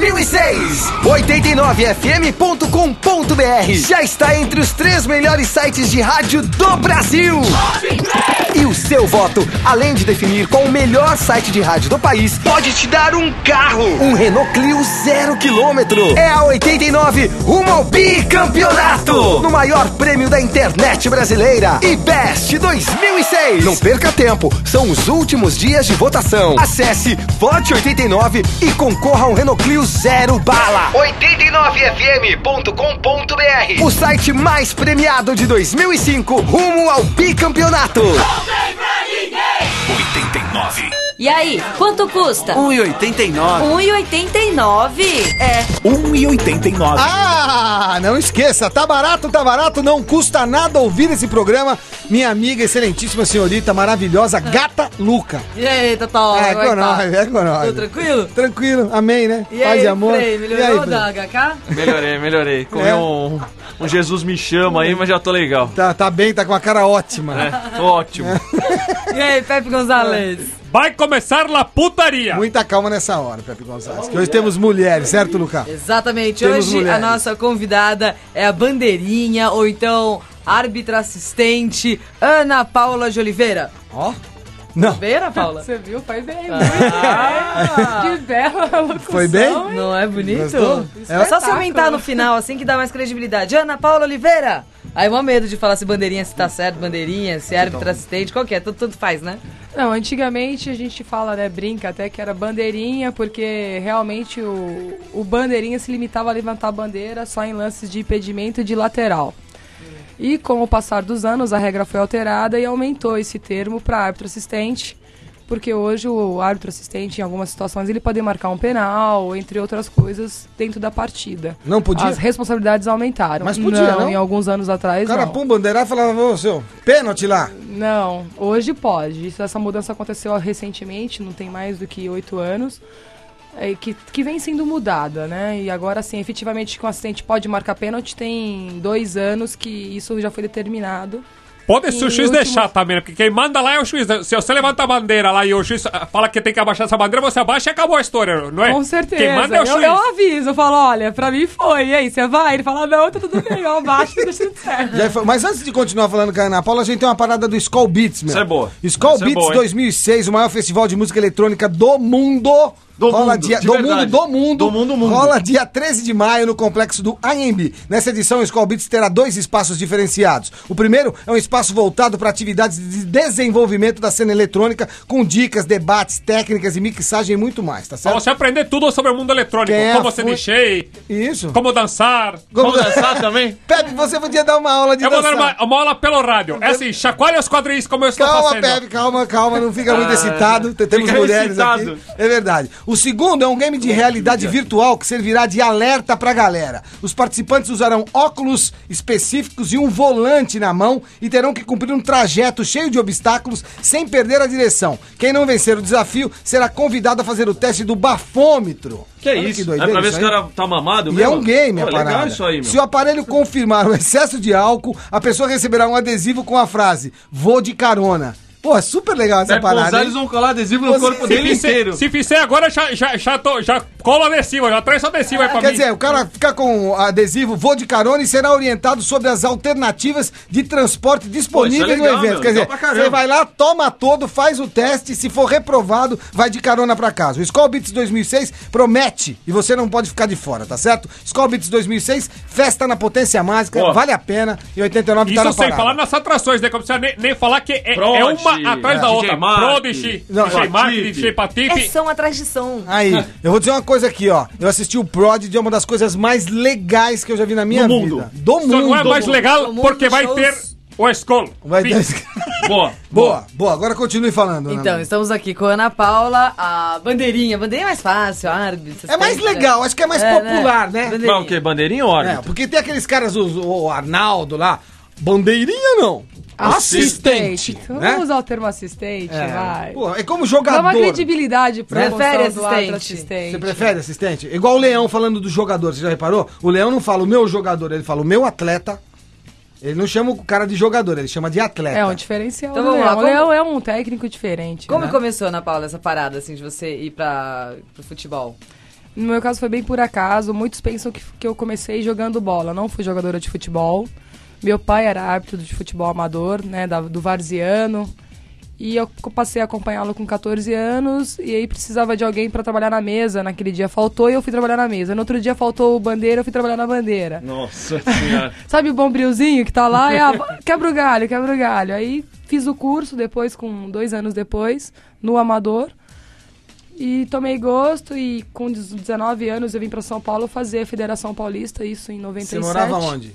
2006. 89fm.com.br já está entre os três melhores sites de rádio do Brasil. E o seu voto, além de definir qual o melhor site de rádio do país, pode te dar um carro. Um Renault Clio zero quilômetro. É a 89 rumo ao bicampeonato. No maior prêmio da internet brasileira. E Best 2006. Não perca tempo, são os últimos dias de votação. Acesse Vote 89 e concorra a um Renault Clio zero bala. 89fm.com.br O site mais premiado de 2005 rumo ao bicampeonato. 89. E aí, quanto custa? 1,89. 1,89? É. 1,89. Ah, não esqueça, tá barato, tá barato, não custa nada ouvir esse programa. Minha amiga, excelentíssima senhorita, maravilhosa, gata Luca. E aí, Totó? É com tá? nós, é com nós. Tudo tranquilo? Tranquilo, amém, né? E Paz aí, e amor. Frei, E melhorou aí, da HK? Melhorei, melhorei. Comi É? um, um Jesus me chama aí, mas já tô legal. Tá, tá bem, tá com a cara ótima. É, tô ótimo. E aí, Pepe Gonzalez? Vai começar la putaria. Muita calma nessa hora, Pepe Gonçalves. Que hoje temos mulheres, certo, Lucas? Exatamente. Temos Hoje a mulheres. nossa convidada é a bandeirinha, ou então árbitra assistente, Ana Paula de Oliveira. Ó. Não. Bem, Ana Paula? Você viu? Foi bem. Ah. Que bela locução. Foi bem? Não é bonito? É só se aumentar no final, assim que dá mais credibilidade. Ana Paula Oliveira! Aí mó medo de falar se bandeirinha se tá certo, bandeirinha, se é árbitra assistente, qual que é? Tudo, tudo faz, né? Não, antigamente a gente fala, né, brinca até que era bandeirinha, porque realmente o, o bandeirinha se limitava a levantar a bandeira só em lances de impedimento de lateral. E com o passar dos anos, a regra foi alterada e aumentou esse termo para árbitro assistente, porque hoje o árbitro assistente, em algumas situações, ele pode marcar um penal, entre outras coisas, dentro da partida. Não podia? As responsabilidades aumentaram. Mas podia, não? Em alguns anos atrás, O cara não. pum bandeirar e falava, ô, seu, pênalti lá. Não, hoje pode. Isso, essa mudança aconteceu recentemente, não tem mais do que oito anos, é, que, que vem sendo mudada, né? E agora, sim, efetivamente, que um assistente pode marcar pênalti, tem dois anos que isso já foi determinado. Pode se o juiz último- deixar também, né? porque quem manda lá é o juiz. Se você levanta a bandeira lá e o juiz fala que tem que abaixar essa bandeira, você abaixa e acabou a história, não é? Com certeza. Quem manda é o eu, juiz. eu aviso, eu falo, olha, pra mim foi. E aí, você vai? Ele fala, não, tá tudo bem, eu abaixo e deixa tudo certo. Já foi- Mas antes de continuar falando com a Ana Paula, a gente tem uma parada do Skull Beats, meu. Isso é boa. Skull Isso é Beats boa, hein? 2006, o maior festival de música eletrônica do mundo. Do Rola mundo, dia, de do verdade. mundo, do mundo. Do mundo, mundo. Rola dia 13 de maio no complexo do AMB. Nessa edição, o Skull Beats terá dois espaços diferenciados. O primeiro é um espaço voltado para atividades de desenvolvimento da cena eletrônica, com dicas, debates, técnicas e mixagem e muito mais, tá Pra certo? você aprender tudo sobre o mundo eletrônico. Quem é como você fu- mexer, Isso. como dançar. Como- Vamos dançar também? Pepe, você podia dar uma aula de Eu vou dar dançar. uma, uma aula pelo rádio. É assim, chacoalha os quadris como eu estou Calma, fazendo. Pepe, calma, calma, não fica muito excitado. T- Temos fica mulheres excitado. aqui. É verdade. O segundo é um game de realidade virtual que servirá de alerta pra galera. Os participantes usarão óculos específicos e um volante na mão e terão que cumprir um trajeto cheio de obstáculos sem perder a direção. Quem não vencer o desafio será convidado a fazer o teste do bafômetro. Que é Olha isso? doideira é pra ver se o cara tá mamado E mesmo? é um game, a Pô, parada. legal isso aí, meu. Se o aparelho confirmar o excesso de álcool, a pessoa receberá um adesivo com a frase: Vou de carona. Pô, é super legal essa Pepe parada. Gonzalez hein? vão colar adesivo no Você- corpo Se dele fizer, inteiro. se fizer agora, já, já, já, tô, já cola adesivo, já traz adesivo aí pra Quer mim. dizer, o cara fica com adesivo vou de carona e será orientado sobre as alternativas de transporte disponíveis Pô, isso é legal, no evento. meu, Quer dizer, legal pra caramba. você vai lá, toma todo, faz o teste, se for reprovado, vai de carona pra casa. O Skull Beats 2006 promete e você não pode ficar de fora, tá certo? Skull Beats 2006, festa na potência mágica, Pô. vale a pena e 89 tá Isso na sem parada. falar nas atrações, né? Como você nem, nem falar que é, é uma atrás da é, outra. DJ Mark, Prodigy, Não, DJ Mark, Patife. É som atrás de som. Aí, eu vou dizer uma coisa aqui, ó. Eu assisti o Prod, é uma das coisas mais legais que eu já vi na minha Do vida. mundo. Do Só mundo. não é mais legal porque vai shows. ter o Skull. Vai ter- Boa. Boa, boa. Agora continue falando. Ana Então, estamos aqui com a Ana Paula, a bandeirinha. Bandeirinha é mais fácil, árbitro. É mais assistente, legal, acho que é mais popular, né? Bandeirinha. Mas o quê? Bandeirinha ou É, árbitro? porque tem aqueles caras, os- o, Arnaldo lá, bandeirinha não. Assistente. Então, né? Vamos usar o termo assistente, É, vai. Pô, é como Dá jogador. uma credibilidade pro Prefere assistente. assistente. Você prefere assistente? Igual o Leão falando do jogador, você já reparou? O Leão não fala o meu jogador, ele fala o meu atleta. Ele não chama o cara de jogador, ele chama de atleta. É um diferencial. Então vamos lá, Leão. O como- Leão é um técnico diferente. Como né? começou, Ana Paula, essa parada, assim, de você ir pra, pro futebol? No meu caso foi bem por acaso. Muitos pensam que, que eu comecei jogando bola. Não fui jogadora de futebol. Meu pai era árbitro de futebol amador, né, da- do Varziano. E eu passei a acompanhá-lo com 14 anos. E aí precisava de alguém para trabalhar na mesa. Naquele dia faltou e eu fui trabalhar na mesa. No outro dia faltou o bandeira, eu fui trabalhar na bandeira. Nossa senhora. Sabe o bombrilzinho que tá lá? É, ah, quebra o galho, quebra o galho. Aí fiz o curso depois, com dois anos depois, no Amador. E tomei gosto e com 19 anos eu vim para São Paulo fazer a Federação Paulista, isso em 97. Você morava onde?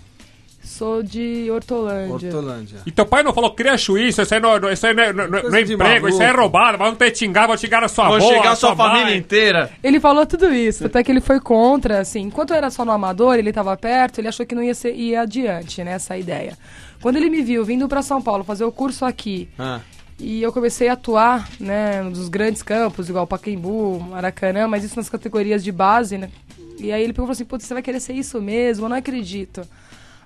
Sou de Hortolândia. Hortolândia. E teu pai não falou, cria juízo, isso aí não, não- isso aí não, é- não- não Coisa é de emprego, isso aí é roubado, vão ter xingar, vão xingar a sua Vou avó, chegar a sua sua mãe. família inteira. Ele falou tudo isso, até que ele foi contra, assim, enquanto eu era só no amador, ele estava perto, ele achou que não ia ser ia adiante, né, essa ideia. Quando ele me viu vindo para São Paulo fazer o curso aqui, Ah. E eu comecei a atuar, né, nos grandes campos, igual Pacaembu, Maracanã, mas isso nas categorias de base, né? E aí ele pegou e falou assim, putz, você vai querer ser isso mesmo? Eu não acredito.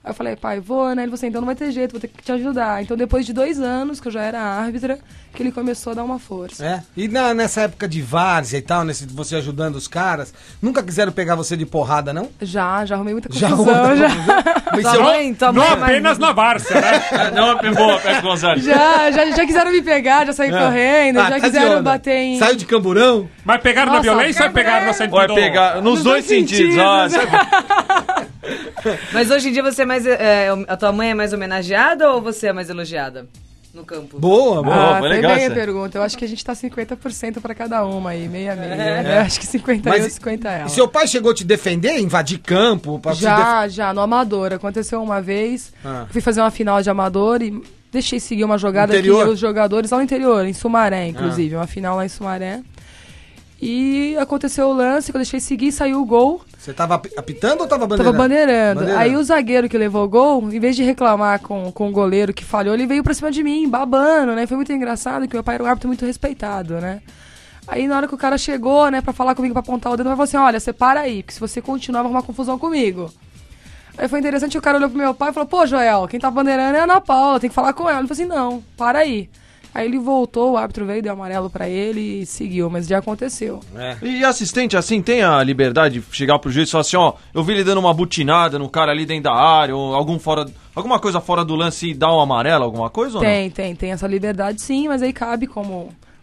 Aí eu falei, pai, vou, né? Ele falou assim, então não vai ter jeito, vou ter que te ajudar. Então depois de dois anos, que eu já era árbitra, que ele começou a dar uma força. É? E na- nessa época de várzea e tal, nesse, você ajudando os caras, nunca quiseram pegar você de porrada, não? Já, já arrumei muita Já confusão, arrumou- já. Mas seu- mãe, tua Não é mais- apenas na Várzea, né? Ah, Não, é boa, Pepe Gonzalez. Já, já, já quiseram me pegar, já saí correndo, Ah, já tá quiseram onda. bater em... Saiu de camburão? Mas pegaram na Nossa, violência ou pegaram no sentido... Vai pegar nos, Nos dois dois sentidos. sentidos, sabe? Mas hoje em dia você é mais. é, a tua mãe é mais homenageada ou você é mais elogiada? No campo. Boa, boa. Ah, foi legal bem a pergunta. Eu acho que a gente tá 50% pra cada uma aí, meia meia. É. né? Eu acho que 50 Mas eu, e- 50 ela. E seu pai chegou a te defender, invadir campo? Pra se def- Já, já, no Amador. Aconteceu uma vez. Ah. Fui fazer uma final de Amador e deixei seguir uma jogada Interior? que os jogadores lá no interior, em Sumaré, Ah. inclusive. Uma final lá em Sumaré. E aconteceu o lance, que eu deixei seguir, saiu o gol. Você tava api- apitando ou tava bandeirando? Tava bandeirando. Bandeirando. Aí o zagueiro que levou o gol, em vez de reclamar com, com o goleiro que falhou, ele veio pra cima de mim, babando, né? Foi muito engraçado, que meu pai era um árbitro muito respeitado, né? Aí na hora que o cara chegou, né, pra falar comigo, pra apontar o dedo, ele falou assim, olha, você para aí, porque se você continuar, vai arrumar confusão comigo. Aí foi interessante, o cara olhou pro meu pai e falou, pô, Joel, quem tá bandeirando é a Ana Paula, tem que falar com ela. Ele falou assim, não, para aí. Aí ele voltou, o árbitro veio, deu amarelo pra ele e seguiu, mas já aconteceu. E assistente, assim, tem a liberdade de chegar pro juiz e falar assim, ó, eu vi ele dando uma butinada no cara ali dentro da área, ou algum fora, alguma coisa fora do lance e dar um amarelo, alguma coisa ou não? Tem, tem, tem essa liberdade sim, mas aí cabe, como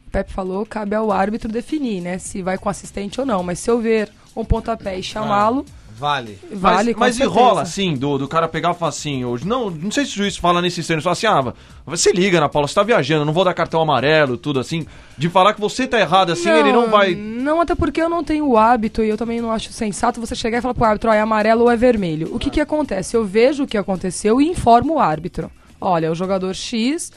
o Pepe falou, cabe ao árbitro definir, né? Se vai com assistente ou não. Mas se eu ver um pontapé e chamá-lo, Vale. vale mas mas e certeza. rola, assim, do, do cara pegar e falar assim, hoje, não, não sei se o juiz fala nesse termos, fala assim, ah, você liga, Ana Paula, você tá viajando, não vou dar cartão amarelo, tudo assim, de falar que você tá errado, assim, ele não vai... Não, até porque eu não tenho o hábito e eu também não acho sensato você chegar e falar pro árbitro, ó, é amarelo ou é vermelho. O que que acontece? Eu vejo o que aconteceu e informo o árbitro. Olha, o jogador X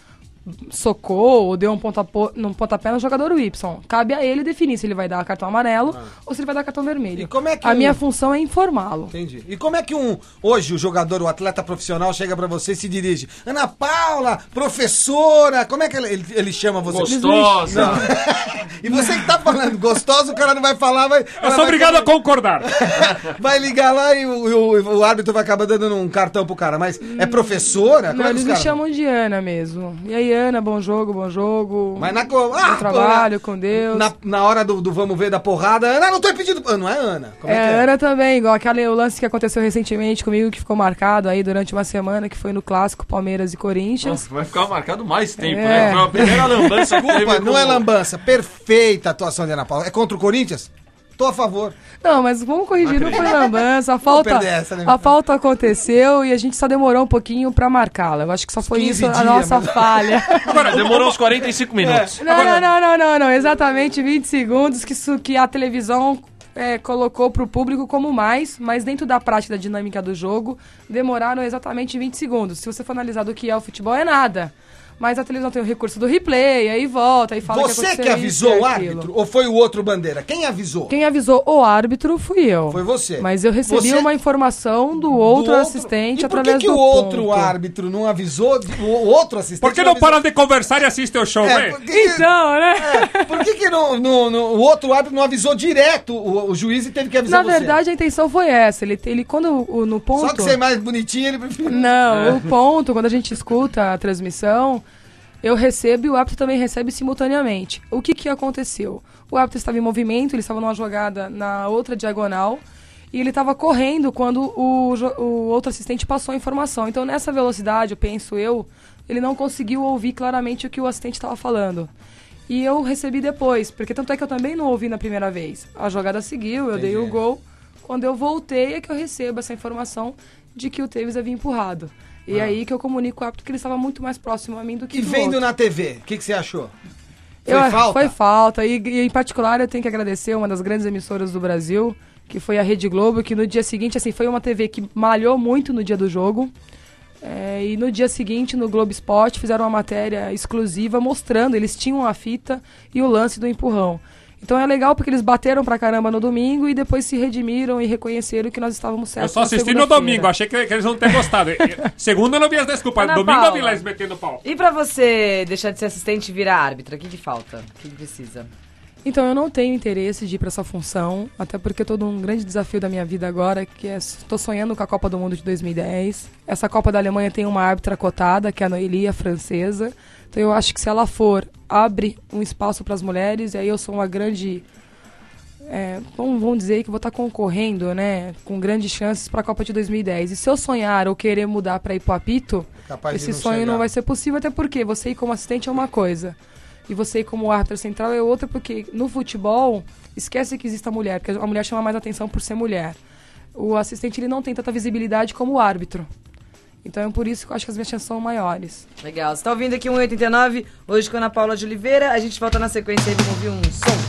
socou ou deu um pontapé, um pontapé no jogador Y. Cabe a ele definir se ele vai dar cartão amarelo ou se ele vai dar cartão vermelho. E como é que a um- minha função é informá-lo. Entendi. E como é que um hoje o jogador, o atleta profissional chega pra você e se dirige? Ana Paula, professora, como é que ele, ele, ele chama você? Gostosa. E você que tá falando gostoso, o cara não vai falar, vai. Eu sou vai- obrigado a concordar. Vai ligar lá e o, o- o árbitro vai acabar dando um cartão pro cara. Mas é professora? Como Não, é que eles me chamam de Ana mesmo. E aí, Ana, bom jogo, bom jogo. Mas na co- ah, trabalho com Deus. Na, na hora do, do vamos ver da porrada, Ana, não tô impedindo. Ah, Não é Ana? Como É, é, que é? Ana também, igual aquele o lance que aconteceu recentemente comigo, que ficou marcado aí durante uma semana, que foi no clássico Palmeiras e Corinthians. Vai ficar marcado mais tempo, É. né? Foi a primeira lambança Desculpa, não é lambança. Perfeita a atuação de Ana Paula. É contra o Corinthians? Tô a favor. Não, mas vamos corrigir, não foi lambança. A falta, essa, né? a falta aconteceu e a gente só demorou um pouquinho pra marcá-la. Eu acho que só foi 15 isso a dias, nossa mas- falha. Agora, demorou uns 45 minutos. Não, não, não, não, não, não. Exatamente 20 segundos que, isso, que a televisão é, colocou pro público como mais, mas dentro da prática da dinâmica do jogo, demoraram exatamente 20 segundos. Se você for analisar do que é o futebol, é nada. Mas a televisão tem o recurso do replay, aí volta e fala Você que que, avisou isso o aquilo. árbitro? Ou foi o outro bandeira? Quem avisou? Quem avisou o árbitro fui eu. Foi você. Mas eu recebi Você- uma informação do Do outro assistente e por através que, que do o outro ponto. árbitro não avisou? O outro assistente. Por que não avisou? param de conversar e assistem o show, É, hein? por que, que- Então, né? por que, que não, não- não- o outro árbitro não avisou direto o, o juiz e teve que avisar Na você? verdade, a intenção foi essa. Ele, ele quando o- no ponto. Só que você é mais bonitinho, ele preferiu. Não, o ponto, quando a gente escuta a transmissão, eu recebo e o árbitro também recebe simultaneamente. O que, que aconteceu? O árbitro estava em movimento, ele estava numa jogada na outra diagonal e ele estava correndo quando o, o outro assistente passou a informação. Então, nessa velocidade, eu penso eu, ele não conseguiu ouvir claramente o que o assistente estava falando. E eu recebi depois, porque tanto é que eu também não ouvi na primeira vez. A jogada seguiu, eu dei o gol. Quando eu voltei é que eu recebo essa informação de que o Tevez havia empurrado. E aí que eu comunico ao árbitro que ele estava muito mais próximo a mim do que E do vendo outro. na TV, o que, que você achou? Foi Eu- falta? Foi falta. E, e, em particular eu tenho que agradecer uma das grandes emissoras do Brasil, que foi a Rede Globo, que no dia seguinte, assim, foi uma TV que malhou muito no dia do jogo. É, e no dia seguinte, no Globo Esporte, fizeram uma matéria exclusiva mostrando, eles tinham a fita e o lance do empurrão. Então é legal porque eles bateram pra caramba no domingo e depois se redimiram e reconheceram que nós estávamos Eu certos. só na assisti no domingo, achei que, que eles não ter gostado. Segundo eu não vi as desculpas, Ana domingo eu vi Paula. lá eles metendo pau. E pra você deixar de ser assistente e virar árbitra, o que, que falta? O que, que precisa? Então, eu não tenho interesse de ir para essa função, até porque todo um grande desafio da minha vida agora, que é estou sonhando com a Copa do Mundo de 2010. Essa Copa da Alemanha tem uma árbitra cotada, que é a Noeli, a francesa. Então, eu acho que se ela for, abre um espaço para as mulheres, e aí eu sou uma grande é, vamos, vamos dizer que vou estar concorrendo, né, com grandes chances para a Copa de 2010. E se eu sonhar ou querer mudar para ir pro apito, Capaz esse não sonho chegar. não vai ser possível, até porque você ir como assistente é uma coisa. E você ir como árbitro central é outra, porque no futebol, esquece que existe a mulher, porque a mulher chama mais atenção por ser mulher. O assistente ele não tem tanta visibilidade como o árbitro. Então é por isso que eu acho que as minhas chances são maiores. Legal. Você tá ouvindo aqui 189, hoje com a Ana Paula de Oliveira. A gente volta na sequência aí, vamos ouvir um som.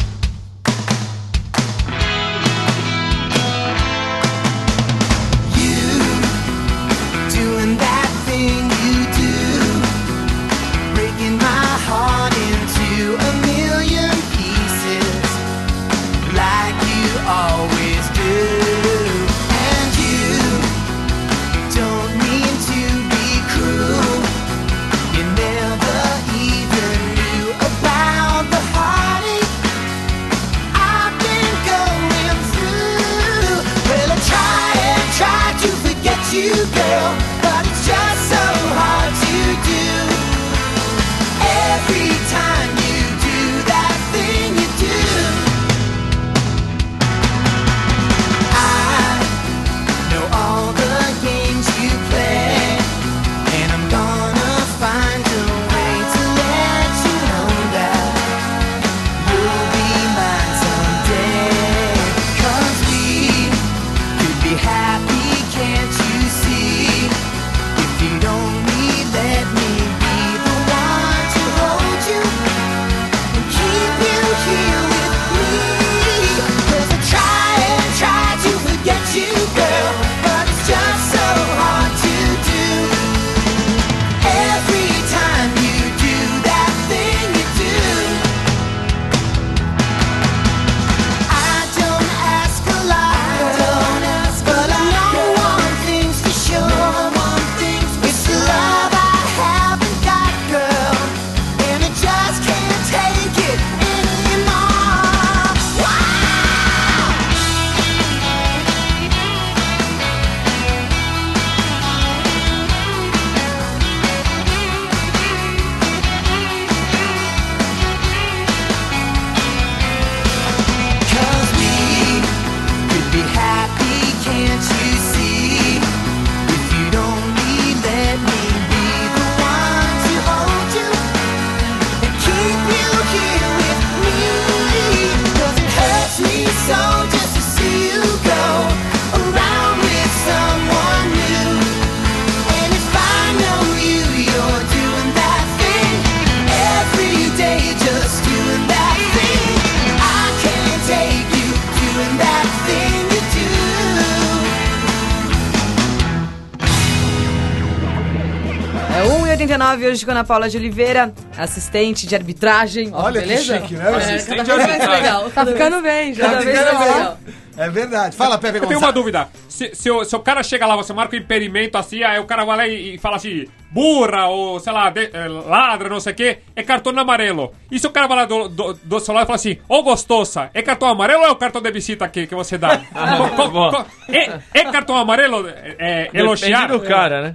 Hoje com a Ana Paula de Oliveira, assistente de arbitragem. Olha que beleza? chique, né? É, Assistente vez de arbitragem. legal. Tá ficando bem já. Vez ficando bem. É verdade. Fala, Pepe Eu tenho uma Gonçalves. dúvida. Se, se, o, se o cara chega lá, você marca o impedimento assim, aí o cara vai lá e, e fala assim, burra, ou sei lá, de- eh, ladra, não sei o quê, é cartão amarelo. E se o cara vai lá do, do, do seu lado e fala assim, ô gostosa, é cartão amarelo ou é o cartão de visita que, que você dá? Co- co- bom. co- é, é cartão amarelo é, é, elogiar? Depende do cara, né?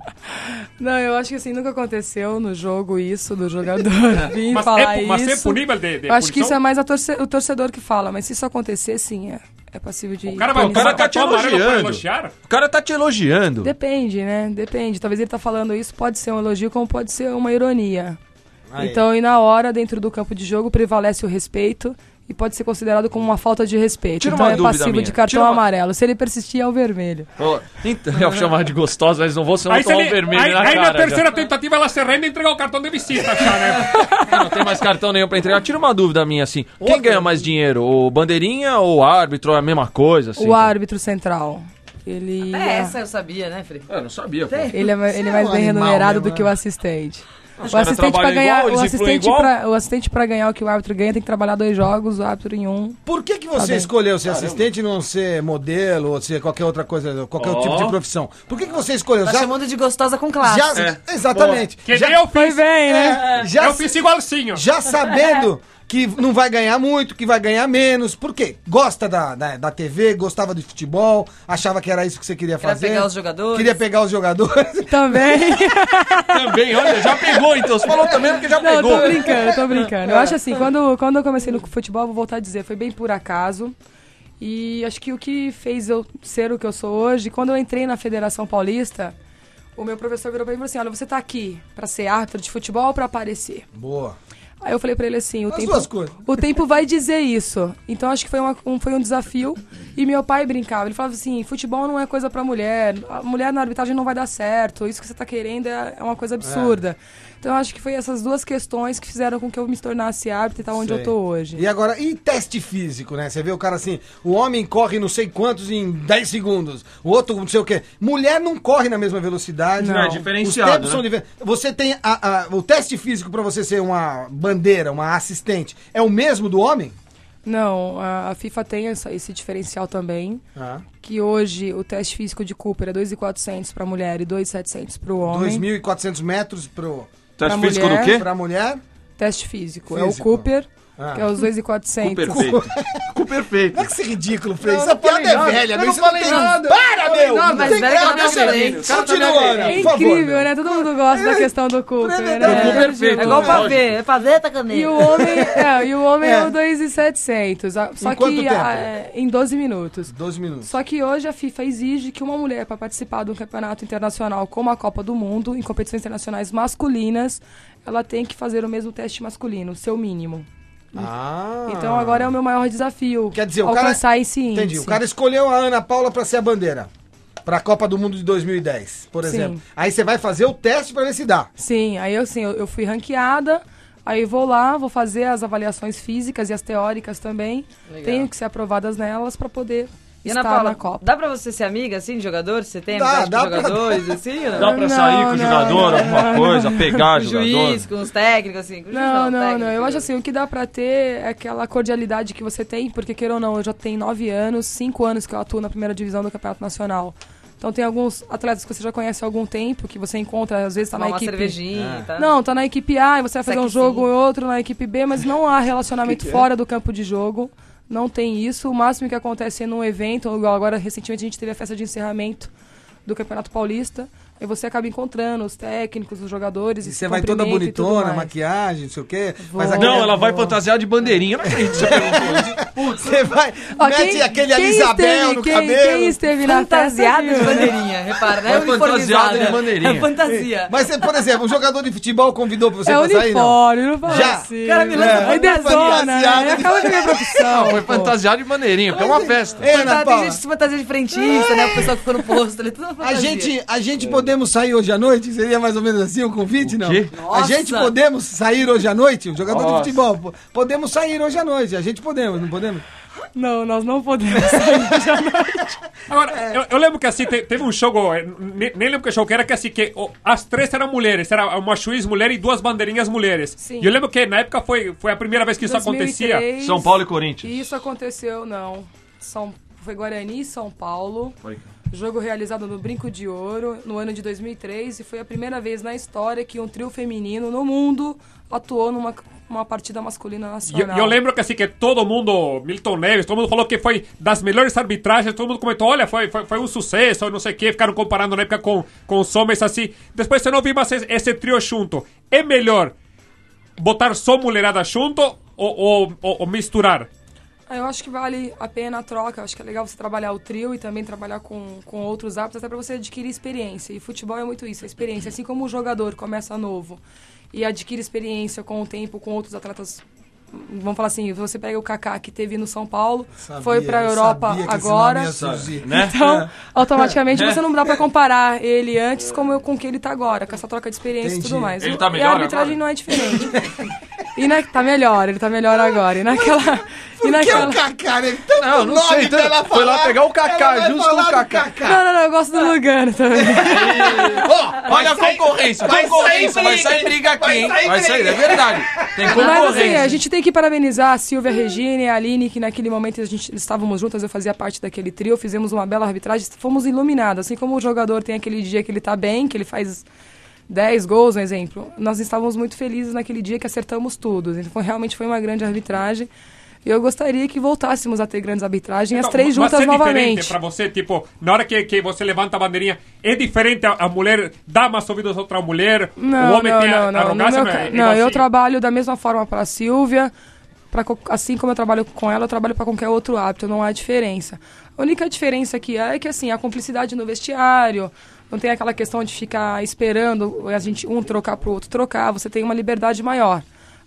Não, eu acho que assim, nunca aconteceu no jogo isso do jogador vir Mas falar é, pu- mas é isso. punível de, de eu acho que isso punição? é mais a torce- o torcedor que fala, mas se isso acontecer, sim, é, é passível de. O cara vai, o cara tá te pra elogiando. O cara tá te elogiando. Depende, né? Depende. Talvez ele tá falando isso, pode ser um elogio, como pode ser uma ironia. Aí. Então, e na hora, dentro do campo de jogo, prevalece o respeito e pode ser considerado como uma falta de respeito. Tira então uma é dúvida passivo minha. de cartão Tira uma- amarelo. Se ele persistir, é o vermelho. Ô, então, eu vou chamar de gostosa, mas não vou, senão Aí, tomar ele, vermelho aí, na aí cara. na terceira tentativa ela se rende e entregar o cartão de visita já, né? já. Não tem mais cartão nenhum pra entregar. Tira uma dúvida minha, assim. Quem ganha mais dinheiro? O bandeirinha ou o árbitro? É a mesma coisa, assim? o árbitro central. Ele É, essa eu sabia, né, Felipe? Eu não sabia, pô. Ele é, ele é é mais um bem remunerado mesmo, do que né? o assistente. O assistente, pra trabalham ganhar, igual, o, assistente pra, o assistente pra ganhar o que o árbitro ganha tem que trabalhar dois jogos, o árbitro em um. Por que, que você bem. escolheu ser assistente e não ser modelo ou ser qualquer outra coisa, qualquer Ó. tipo de profissão? Por que, que você escolheu? Tá Já, chamando de gostosa com classe. já- exatamente. Que já, nem eu Foi fiz. bem, né? é, já, eu fiz igualzinho. já sabendo que não vai ganhar muito, que vai ganhar menos. Por quê? Gosta da, da, da TV, gostava de futebol, achava que era isso que você queria Queria fazer. pegar os jogadores. Queria pegar os jogadores. Também. Também, olha, já pegou, então. Você falou também porque já Não, pegou. tô brincando, tô brincando. Eu acho assim, quando, quando eu comecei no futebol, vou voltar a dizer, foi bem por acaso. E acho que o que fez eu ser o que eu sou hoje, quando eu entrei na Federação Paulista, o meu professor virou pra mim e falou assim: olha, você tá aqui pra ser árbitro de futebol ou pra aparecer? Boa. Aí eu falei pra ele assim, o As tempo, o tempo vai dizer isso. Então acho que foi, uma- um, foi um desafio. E meu pai brincava, ele falava assim, futebol não é coisa pra mulher, a mulher na arbitragem não vai dar certo, isso que você tá querendo é, é uma coisa absurda. Então eu acho que foi essas duas questões que fizeram com que eu me tornasse árbitro e tá onde Sei. eu tô hoje. E agora, e teste físico, né? Você vê o cara assim, o homem corre não sei quantos em 10 segundos, o outro não sei o quê. Mulher não corre na mesma velocidade. Não. É diferenciado, Os tempos né? são diferentes. Você tem a- a- o teste físico pra você ser uma bandeira, uma assistente, é o mesmo do homem? Não, a, a FIFA tem essa- esse diferencial também, Ah. que hoje o teste físico de Cooper é 2.400 pra mulher e 2.700 pro homem. 2.400 metros pro, Teste Pra físico mulher. do quê? pra mulher. Teste físico. É o Físico. Cooper, Ah. que é os 2.400. Perfeito. Ficou perfeito. Não é que é ridículo, Frei. Não, Essa piada é nada. velha, Eu meu. não Isso não falei tem... nada. Para, meu! Mas Não tem graça, que não deixa tem ele. direito. O cara tá Continua, É incrível, né? Todo mundo gosta da questão do Cooper, né? Cooper É, feito. É igual pra ver, é pra ver, tá caneta. E o homem é, e o homem é, É. o 2,700. a- Só Em que tempo? a- é, em 12 minutos. 12 minutos. Só que hoje a FIFA exige que uma mulher, para participar de um campeonato internacional como a Copa do Mundo, em competições internacionais masculinas, ela tem que fazer o mesmo teste masculino, o seu mínimo. Ah. Então agora é o meu maior desafio. Quer dizer, o cara- alcançar esse índice. Entendi. O cara escolheu a Ana Paula pra ser a bandeira. Pra Copa do Mundo de 2010, por Sim. exemplo. Aí você vai fazer o teste pra ver se dá. Sim, aí eu, assim, eu, eu fui ranqueada, aí vou lá, vou fazer as avaliações físicas e as teóricas também. Legal. Tenho que ser aprovadas nelas para poder E Ana Paula, na Copa. dá pra você ser amiga, assim, de jogador? Você tem Dá, amizade dá com pra- jogadores, assim? ou Dá Não? pra Não, sair com o não, jogador, não, alguma não, coisa, pegar Com o jogador? juiz, com os técnicos, assim. com o juiz Não, não, técnico, não. Eu acho né? assim, o que dá pra ter é aquela cordialidade que você tem, porque queira ou não, eu já tenho nove anos, cinco anos que eu atuo na primeira divisão do Campeonato Nacional. Então tem alguns atletas que você já conhece há algum tempo, que você encontra, às vezes tá Tomar na uma equipe. cervejinha, tá? Não, tá na equipe A e você vai fazer um jogo e outro na equipe B, mas não há relacionamento fora do campo de jogo. Não tem isso. O máximo que acontece é num evento, agora recentemente a gente teve a festa de encerramento do Campeonato Paulista. Aí você acaba encontrando os técnicos, os jogadores. E você vai toda bonitona, maquiagem, não sei o quê. Vou. Mas Não, ela vai fantasiar de bandeirinha. Não acredito que você perguntou isso. Você vai, Ó, mete quem- aquele quem Isabel esteve- no quem- cabelo. Quem esteve na Fantasiada de né? bandeirinha, repara, não é fantasiada de bandeirinha. É fantasia. Mas, você, por exemplo, um jogador de futebol convidou pra você É pra sair, não? uniforme, não fala Já. assim. O cara me lança É, Aí detona, né? de- acaba a minha profissão. Foi pô. fantasiado de bandeirinha, porque é uma festa. Fanta- Tem gente que se fantasia de frentista, né? O pessoal que ficou no posto ali, tudo a fantasia. gente, a gente podemos sair hoje à noite? Seria mais ou menos assim o convite, não? quê? A Nossa. gente podemos sair hoje à noite? O jogador de Nossa. futebol. po- Podemos sair hoje à noite. A gente podemos, não podemos? Não, nós não podemos sair já não. Agora, eu, eu lembro que assim, te- teve um jogo, eh, ne- nem lembro que jogo que era, que assim, que oh, as três eram mulheres, era uma juiz mulher e duas bandeirinhas mulheres. Sim. E eu lembro que na época foi, foi a primeira vez que isso acontecia. 2003, São Paulo e Corinthians. E isso aconteceu, não. São, foi Guarani e São Paulo. Jogo realizado no Brinco de Ouro no ano de 2003 e foi a primeira vez na história que um trio feminino no mundo atuou numa uma partida masculina eu, nacional. e eu lembro que assim, que todo mundo, Milton Neves, todo mundo falou que foi das melhores arbitragens, todo mundo comentou, olha, foi, foi, foi um sucesso, não sei o que, ficaram comparando na época com, com os homens assim. Depois você não viu mais esse, esse trio junto. É melhor botar só mulherada junto ou, ou, ou- ou misturar? Ah, Eu acho que vale a pena a troca. Eu acho que é legal você trabalhar o trio e também trabalhar com, com outros árbitros, até para você adquirir experiência. E futebol é muito isso, a experiência. Assim como o jogador começa novo e adquire experiência com o tempo, com outros atletas. Vamos falar assim, você pega o Kaká que teve no São Paulo, Sabia, foi para a eu Europa sabia que esse agora. nome ia surgir. Né? Então, automaticamente É. você não dá pra comparar ele antes como eu, com o que ele tá agora, com essa troca de experiência e Entendi. tudo mais. Ele tá e melhor a arbitragem agora? não é diferente. E na, tá melhor, ele tá melhor agora. E naquela. e Por que naquela... o Kaká, né? Tanto Não, não nome sei, tanto- ela foi lá falar, pegar o Kaká, vai justo falar o Kaká. Não, não, não, eu gosto do Lugano também. Olha a concorrência, concorrência, vai sair briga aqui, hein? Vai sair, é verdade. Tem Mas assim, concorrência. a gente tem que parabenizar a Silvia Regina e a Aline, que naquele momento a gente estávamos juntas, eu fazia parte daquele trio, fizemos uma bela arbitragem, fomos iluminados. Assim como o jogador tem aquele dia que ele tá bem, que ele faz 10 gols, um exemplo. Nós estávamos muito felizes naquele dia que acertamos tudo. Então, realmente foi uma grande arbitragem. E eu gostaria que voltássemos a ter grandes arbitragens, as Então, três vai juntas diferente novamente. pra você, tipo, na hora que, que você levanta a bandeirinha, é diferente a, a mulher dar mais ouvidos a outra mulher, Não, o homem não, tem a não, não. No arrogância, meu é não, eu assim. trabalho da mesma forma para a Silvia, pra, assim como eu trabalho com ela, eu trabalho para qualquer outro hábito, não há diferença. A única diferença que há é que assim, a cumplicidade no vestiário, não tem aquela questão de ficar esperando a gente um trocar pro outro trocar, você tem uma liberdade maior.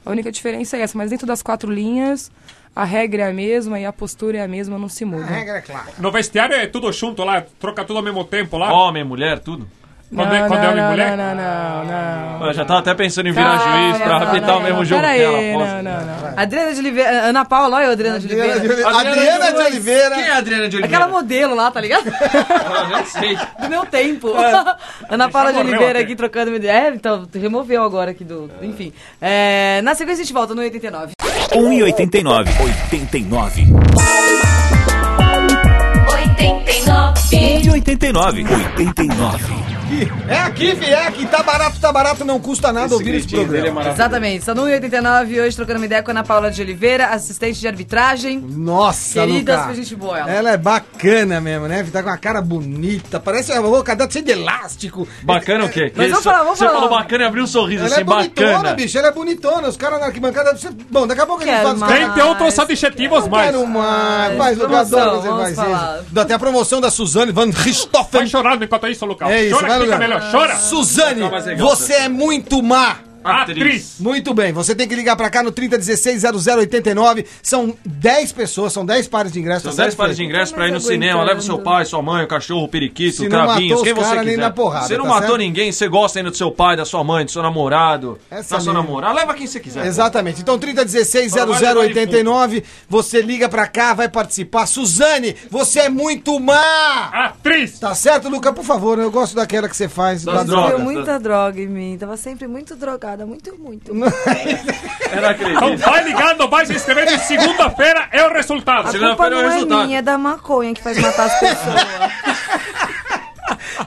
A única diferença é essa, mas dentro das quatro linhas, a regra é a mesma e a postura é a mesma, não se muda. A regra é clara. No vestiário é tudo junto lá, troca tudo ao mesmo tempo lá. Homem, mulher, tudo. Quando é- quando é homem e não, mulher? Não, não, não, não. Eu já tava até pensando em virar juiz pra não, apitar não, o mesmo não, jogo aí, aposta. não, não, não. Adriana de Oliveira. Ana Paula, olha a Adriana de Adriana de Oliveira. Oliveira. Adriana de Oliveira. Quem é a Adriana de Oliveira? Aquela modelo lá, tá ligado? Ah, nem sei. Do meu tempo. Ana Paula de Oliveira aqui trocando ideia. É, então, removeu agora aqui do. Enfim. É, na sequência a gente volta no 89. 1,89. 89. 89. 1,89. 89. É aqui, fi, é aqui. Tá barato, tá barato, não custa nada ouvir esse gritinho dele é programa. Exatamente. Está no 189 hoje trocando uma ideia com a Ana Paula de Oliveira, assistente de arbitragem. Nossa, Querida, Luca. gente boa ela. Ela é bacana mesmo, né? Tá com uma cara bonita. Parece a boca dela cheia de elástico. Bacana o quê? Mas Que vamos falar, vamos Você falar. falou bacana e abriu um sorriso Ela assim, é bonitona, bacana. bicho. Ela é bonitona. Os caras na arquibancada. você- Bom, daqui a pouco eles fazem mais. Tem, tem outros adjetivos Não mais. quero mais. Mas eu promoção, adoro você vamos mais falar. isso. Dá até a promoção da Suzane Van Vai Richthofen. chorando enquanto isso, Lucas. É isso, Chora vai que. Melhor. Chora. Suzane, você é muito má. Atriz. Muito bem, você tem que ligar pra cá no 3016-0089. São 10 pessoas, são 10 pares de ingressos. São tá 10 certo, pares de ingressos pra ir no cinema. Leva seu pai, sua mãe, o cachorro, o periquito, o cravinhos, quem você quiser. nem na porrada, você não tá matou certo? ninguém, você gosta ainda do seu pai, da sua mãe, do seu namorado, Essa da sua mesmo. namorada. Leva quem você quiser. Exatamente. Então, 3016-0089. Você liga pra cá, vai participar. Suzane, você é muito má. Atriz. Tá certo, Luca? Por favor, eu gosto daquela que você faz. Das da drogas. Muita droga em mim. Tava sempre muito drogada. Muito, muito. Eu não acredito. Então vai ligando, vai se inscrevendo e segunda-feira é o resultado. A Segunda-feira culpa é o não é resultado. minha, é da maconha que faz matar as pessoas.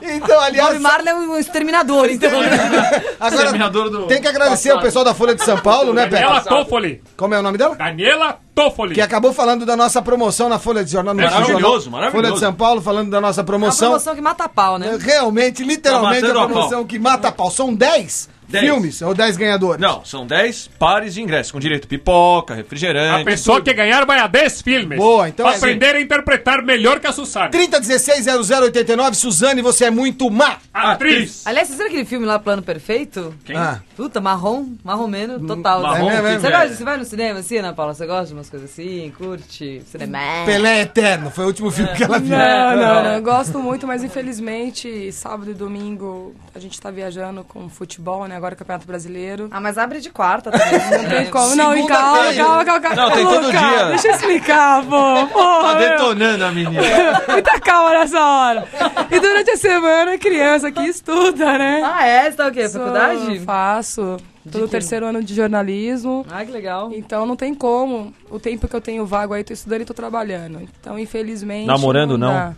Então, Bob aliás, Marley é um exterminador, então. agora Exterminador do tem que agradecer o pessoal da Folha de São Paulo, né, Daniela Pepe? Toffoli. Como é o nome dela? Daniela Toffoli. Que acabou falando da nossa promoção na Folha de Jornal. no Maravilhoso, jornal. maravilhoso. Folha de São Paulo falando da nossa É uma promoção. promoção que mata pau, né? Realmente, literalmente, Tá matando a a promoção pau. que mata a pau. São 10 Dez. filmes ou 10 ganhadores? Não, são 10 pares de ingressos, com direito a pipoca, A refrigerante. pessoa que ganhar vai a 10 filmes. Boa, então Pra é- aprender a interpretar melhor que a Susana. 3016-0089, Suzane, você é muito má. Atriz. Aliás, vocês viram aquele filme lá, Plano Perfeito? Quem? Ah. Puta, marrom, marromeno, total. marrom, Você- é mesmo, você, é. gosta, você vai no cinema assim, Ana Paula? Você gosta de umas coisas assim? Curte? Cinema? Pelé Eterno, foi o último filme que ela viu. Não, não, não. Eu gosto muito, mas infelizmente, sábado e domingo a gente tá viajando com futebol, né? Agora Campeonato Brasileiro. Ah, mas abre de quarta também. Não tem como. Não, em calma, calma, calma, calma. Não, tem todo Luca, dia. Deixa eu explicar, pô. Porra, Tá meu. detonando a menina. Muita calma nessa hora. E durante a semana, criança que estuda, né? Ah, é? Você tá o quê? Sou- Faculdade? Faço. Tô no terceiro ano de jornalismo. Ah, que legal. Então não tem como. O tempo que eu tenho vago aí, tô estudando e tô trabalhando. Então, infelizmente. Namorando, não? dá.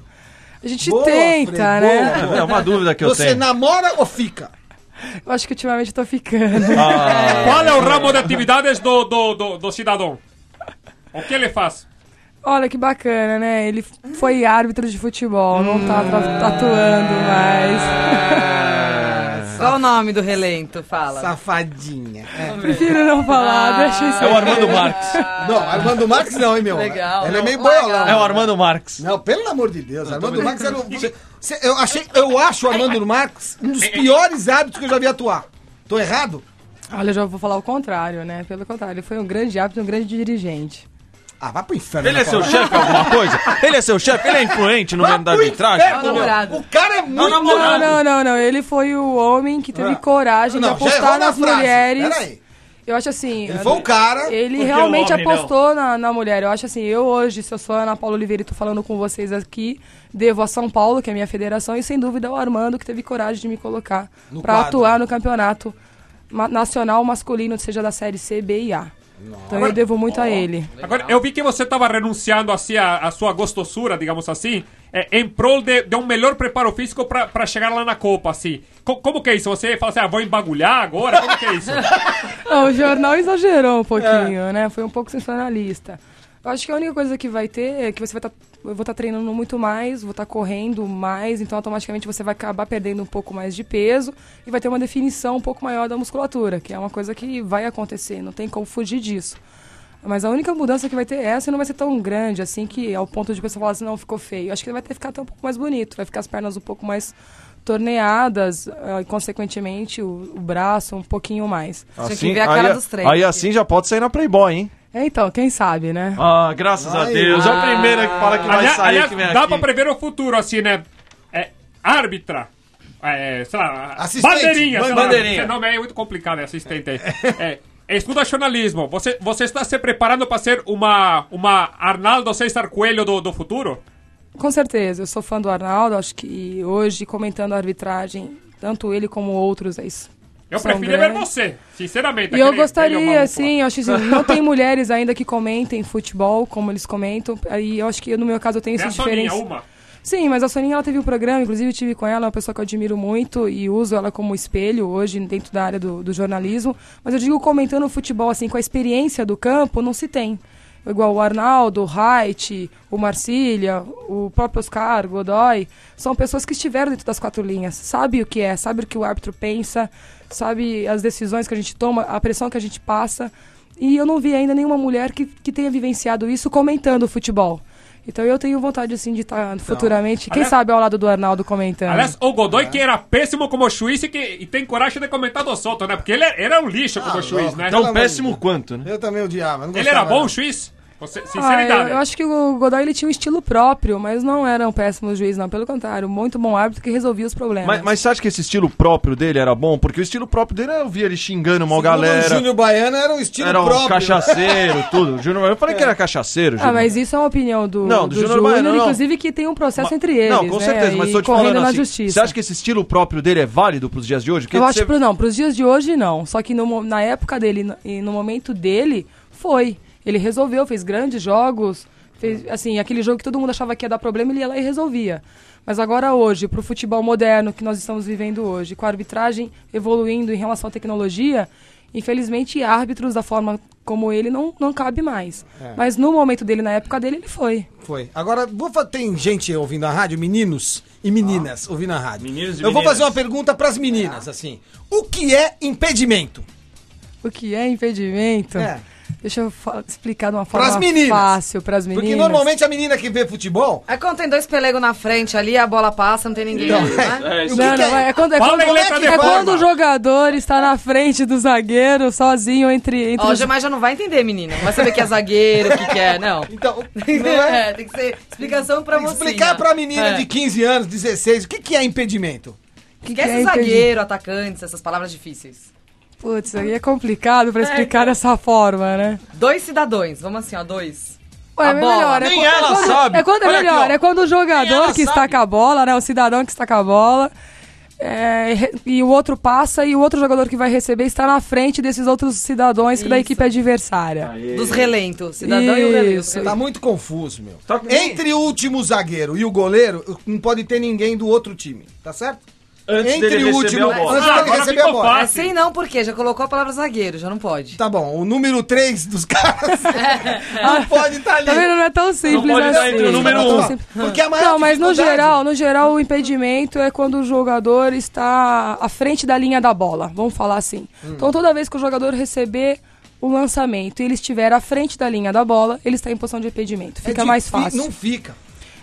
A gente Boa, tenta, Fred, né? boa. É uma dúvida que eu Você tenho. namora ou fica? Eu acho que ultimamente eu tô ficando. Ah, Qual é o ramo de atividades do, do, do, do cidadão? O que ele faz? Olha que bacana, né? Ele foi árbitro de futebol, não tá atuando mais. Qual o nome do relento? Fala. Safadinha. É. Prefiro não falar, deixa isso é o. Armando Marques. Não, Armando Marques não, hein, meu? Legal. Ela é meio lá. É o Armando Marques. Não, pelo amor de Deus, Armando Marques era um, você- você- eu achei, eu acho o Armando Marques um dos piores árbitros que eu já vi atuar. Tô errado? Olha, eu já vou falar o contrário, né? Pelo contrário, ele foi um grande árbitro, um grande dirigente. Ah, vai pro inferno. Ele é né, seu chefe alguma coisa? Ele é seu chefe? Ele é influente no meio da arbitragem? É o namorado. O cara é muito... Não, não, não, não. Ele foi o homem que teve Ah. coragem Não, de apostar na nas mulheres. Peraí. Eu acho assim. Ele foi o cara... Ele realmente homem não. apostou na, na mulher. Eu acho assim, eu hoje, se eu sou a Ana Paula Oliveira e tô falando com vocês aqui, devo a São Paulo, que é a minha federação, e sem dúvida ao Armando, que teve coragem de me colocar quadro. atuar no campeonato nacional masculino, seja da série C, B e A. Então eu devo muito a ele. Agora, eu vi que você estava renunciando assim a, a sua gostossura, digamos assim, é, em prol de, de um melhor preparo físico para chegar lá na Copa, assim. Co- como que é isso? Você fala assim, ah, vou embagulhar agora? Como que é isso? Não, o jornal exagerou um pouquinho, É. né? Foi um pouco sensacionalista. Eu acho que a única coisa que vai ter é que você vai estar. eu vou estar treinando muito mais, vou estar correndo mais, então automaticamente você vai acabar perdendo um pouco mais de peso e vai ter uma definição um pouco maior da musculatura, que é uma coisa que vai acontecer, não tem como fugir disso. Mas a única mudança que vai ter é essa e não vai ser tão grande, assim, que ao ponto de você falar assim, não, ficou feio. Eu acho que vai ter ficar até um pouco mais bonito, vai ficar as pernas um pouco mais torneadas eh, e, consequentemente, o, o braço um pouquinho mais. Tinha que ver a cara aí, aí assim já pode sair na Playboy, hein? É, então, quem sabe, né? Ah, graças a Deus. É a ah. primeira que fala que vai aliás, sair aliás, que vem dá aqui. pra prever o futuro, assim, né? É, árbitra. É, sei lá, Assistente, bandeirinha, sei lá, bandeirinha. esse nome é muito complicado, é assistente aí. É, estuda jornalismo. Você, você está se preparando para ser uma, uma Arnaldo César Coelho do, do futuro? Com certeza, eu sou fã do Arnaldo, acho que hoje, comentando a arbitragem, tanto ele como outros, é isso. Eu prefiro ver você, sinceramente. E eu gostaria, assim, eu acho que não tem mulheres ainda que comentem futebol como eles comentam. Aí eu acho que no meu caso eu tenho É a essa Soninha, diferença. uma. Sim, mas a Soninha ela teve um programa, inclusive eu tive com ela, é uma pessoa que eu admiro muito e uso ela como espelho hoje dentro da área do, do jornalismo. Mas eu digo comentando o futebol, assim, com a experiência do campo, não se tem. Igual o Arnaldo, o Wright, o Marcília, o próprio Oscar, o Godoy, são pessoas que estiveram dentro das quatro linhas, sabe o que é, sabe o que o árbitro pensa, sabe as decisões que a gente toma, a pressão que a gente passa. E eu não vi ainda nenhuma mulher que, que tenha vivenciado isso comentando o futebol. Então eu tenho vontade, assim, de estar futuramente, quem Aliás- sabe ao lado do Arnaldo comentando. Aliás, o Godoy, que era péssimo como juiz e, que, e tem coragem de comentar do Soto, né? Porque ele era um lixo como Ah, juiz, louco. né? Tão péssimo quanto, né? Eu também odiava. não Ele era bom não. juiz? Você, Ah, sinceridade. eu, eu acho que o Godoy ele tinha um estilo próprio, mas não era um péssimo juiz, não. Pelo contrário, muito bom árbitro que resolvia os problemas. Mas, mas você acha que esse estilo próprio dele era bom? Porque o estilo próprio dele eu via ele xingando uma Segundo galera. O Júnior Baiano era um estilo Era um próprio. cachaceiro, tudo. Júnior, eu falei que era cachaceiro, Ah, Júnior. mas isso é uma opinião do, Não, do do, Júnior Júnior, Baiano, não. inclusive que tem um processo Ma- entre eles, Não, com né, certeza, mas e tô te falando assim. justiça. Você acha que esse estilo próprio dele é válido pros dias de hoje? Porque Eu acho você- que não, pros dias de hoje não. Só que no na época dele e no momento dele, foi. Ele resolveu, fez grandes jogos, fez assim, aquele jogo que todo mundo achava que ia dar problema, ele ia lá e resolvia. Mas agora hoje, pro futebol moderno que nós estamos vivendo hoje, com a arbitragem evoluindo em relação à tecnologia, infelizmente árbitros da forma como ele não, não cabe mais. É. Mas no momento dele, na época dele, ele foi. Foi. Agora, vou fa- tem gente ouvindo a rádio, meninos e meninas ouvindo a rádio. Meninos e Eu vou fazer uma pergunta pras meninas, assim. O que é impedimento? O que é impedimento? É. Deixa eu explicar de uma forma Pras meninas. fácil para as meninas. Porque normalmente a menina que vê futebol. É quando tem dois pelegos na frente ali, a bola passa, não tem ninguém. Então, né? É, isso O que Não, que não, é? é quando, é quando, é quando o jogador está na frente do zagueiro, sozinho entre. entre Ó, o os- já não vai entender, menina. Não vai saber que é zagueiro, o que, que é, não. Então, não é? É, tem que ser explicação que mocinha. explicar pra menina É. de 15 anos, 16, o que, que é impedimento? que, que Esquece é impedimento? zagueiro, atacantes, essas palavras difíceis. Putz, isso aí é complicado pra explicar dessa forma, né? Dois cidadãos, vamos assim, ó, dois. Ué, A é bola. melhor. É Nem quando- é ela quando, sabe. É quando é Olha aqui, melhor. ó. é quando o jogador que está sabe. com a bola, né? O cidadão que está com a bola. é, e o outro passa e o outro jogador que vai receber está na frente desses outros cidadãos da Isso. equipe adversária. Dos relentos, cidadão e o relento. Isso. Tá muito confuso, meu. Tá Entre o último zagueiro e o goleiro, não pode ter ninguém do outro time, tá certo? Antes Entre dele o último, a bola. antes Ah, dele receber a bola. fácil. Assim não, porque já colocou a palavra zagueiro, já não pode. Tá bom, o número 3 dos caras não pode estar ali. Tá vendo? Não é tão simples pode assim. entre o número Não é um. Porque a maior Não, mas no geral, no geral, o impedimento é quando o jogador está à frente da linha da bola. Vamos falar assim. Então, toda vez que o jogador receber o lançamento e ele estiver à frente da linha da bola, ele está em posição de impedimento. É Fica mais fácil. Não fica.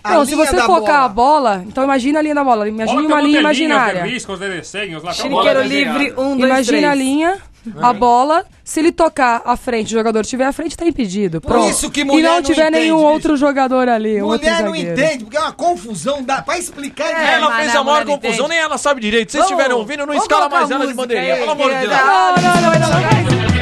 A Não, se você focar a bola- bola, então imagina a linha da bola. Imagine uma linha imaginária. Riscos, desenhos, lá, bola livre, um, dois, Imagina três. a linha, a bola. Se ele tocar à frente, o jogador estiver à frente, está impedido. Por Pronto. isso que e mulher não não tiver nenhum entende, outro jogador ali. um outro Mulher não entende, porque é uma confusão. Dá, pra explicar É, Ela fez não, a maior não confusão, entende. nem ela sabe direito. Se vocês estiverem ouvindo, não escala mais ela de bandeirinha, pelo amor de Deus. Não, não, não,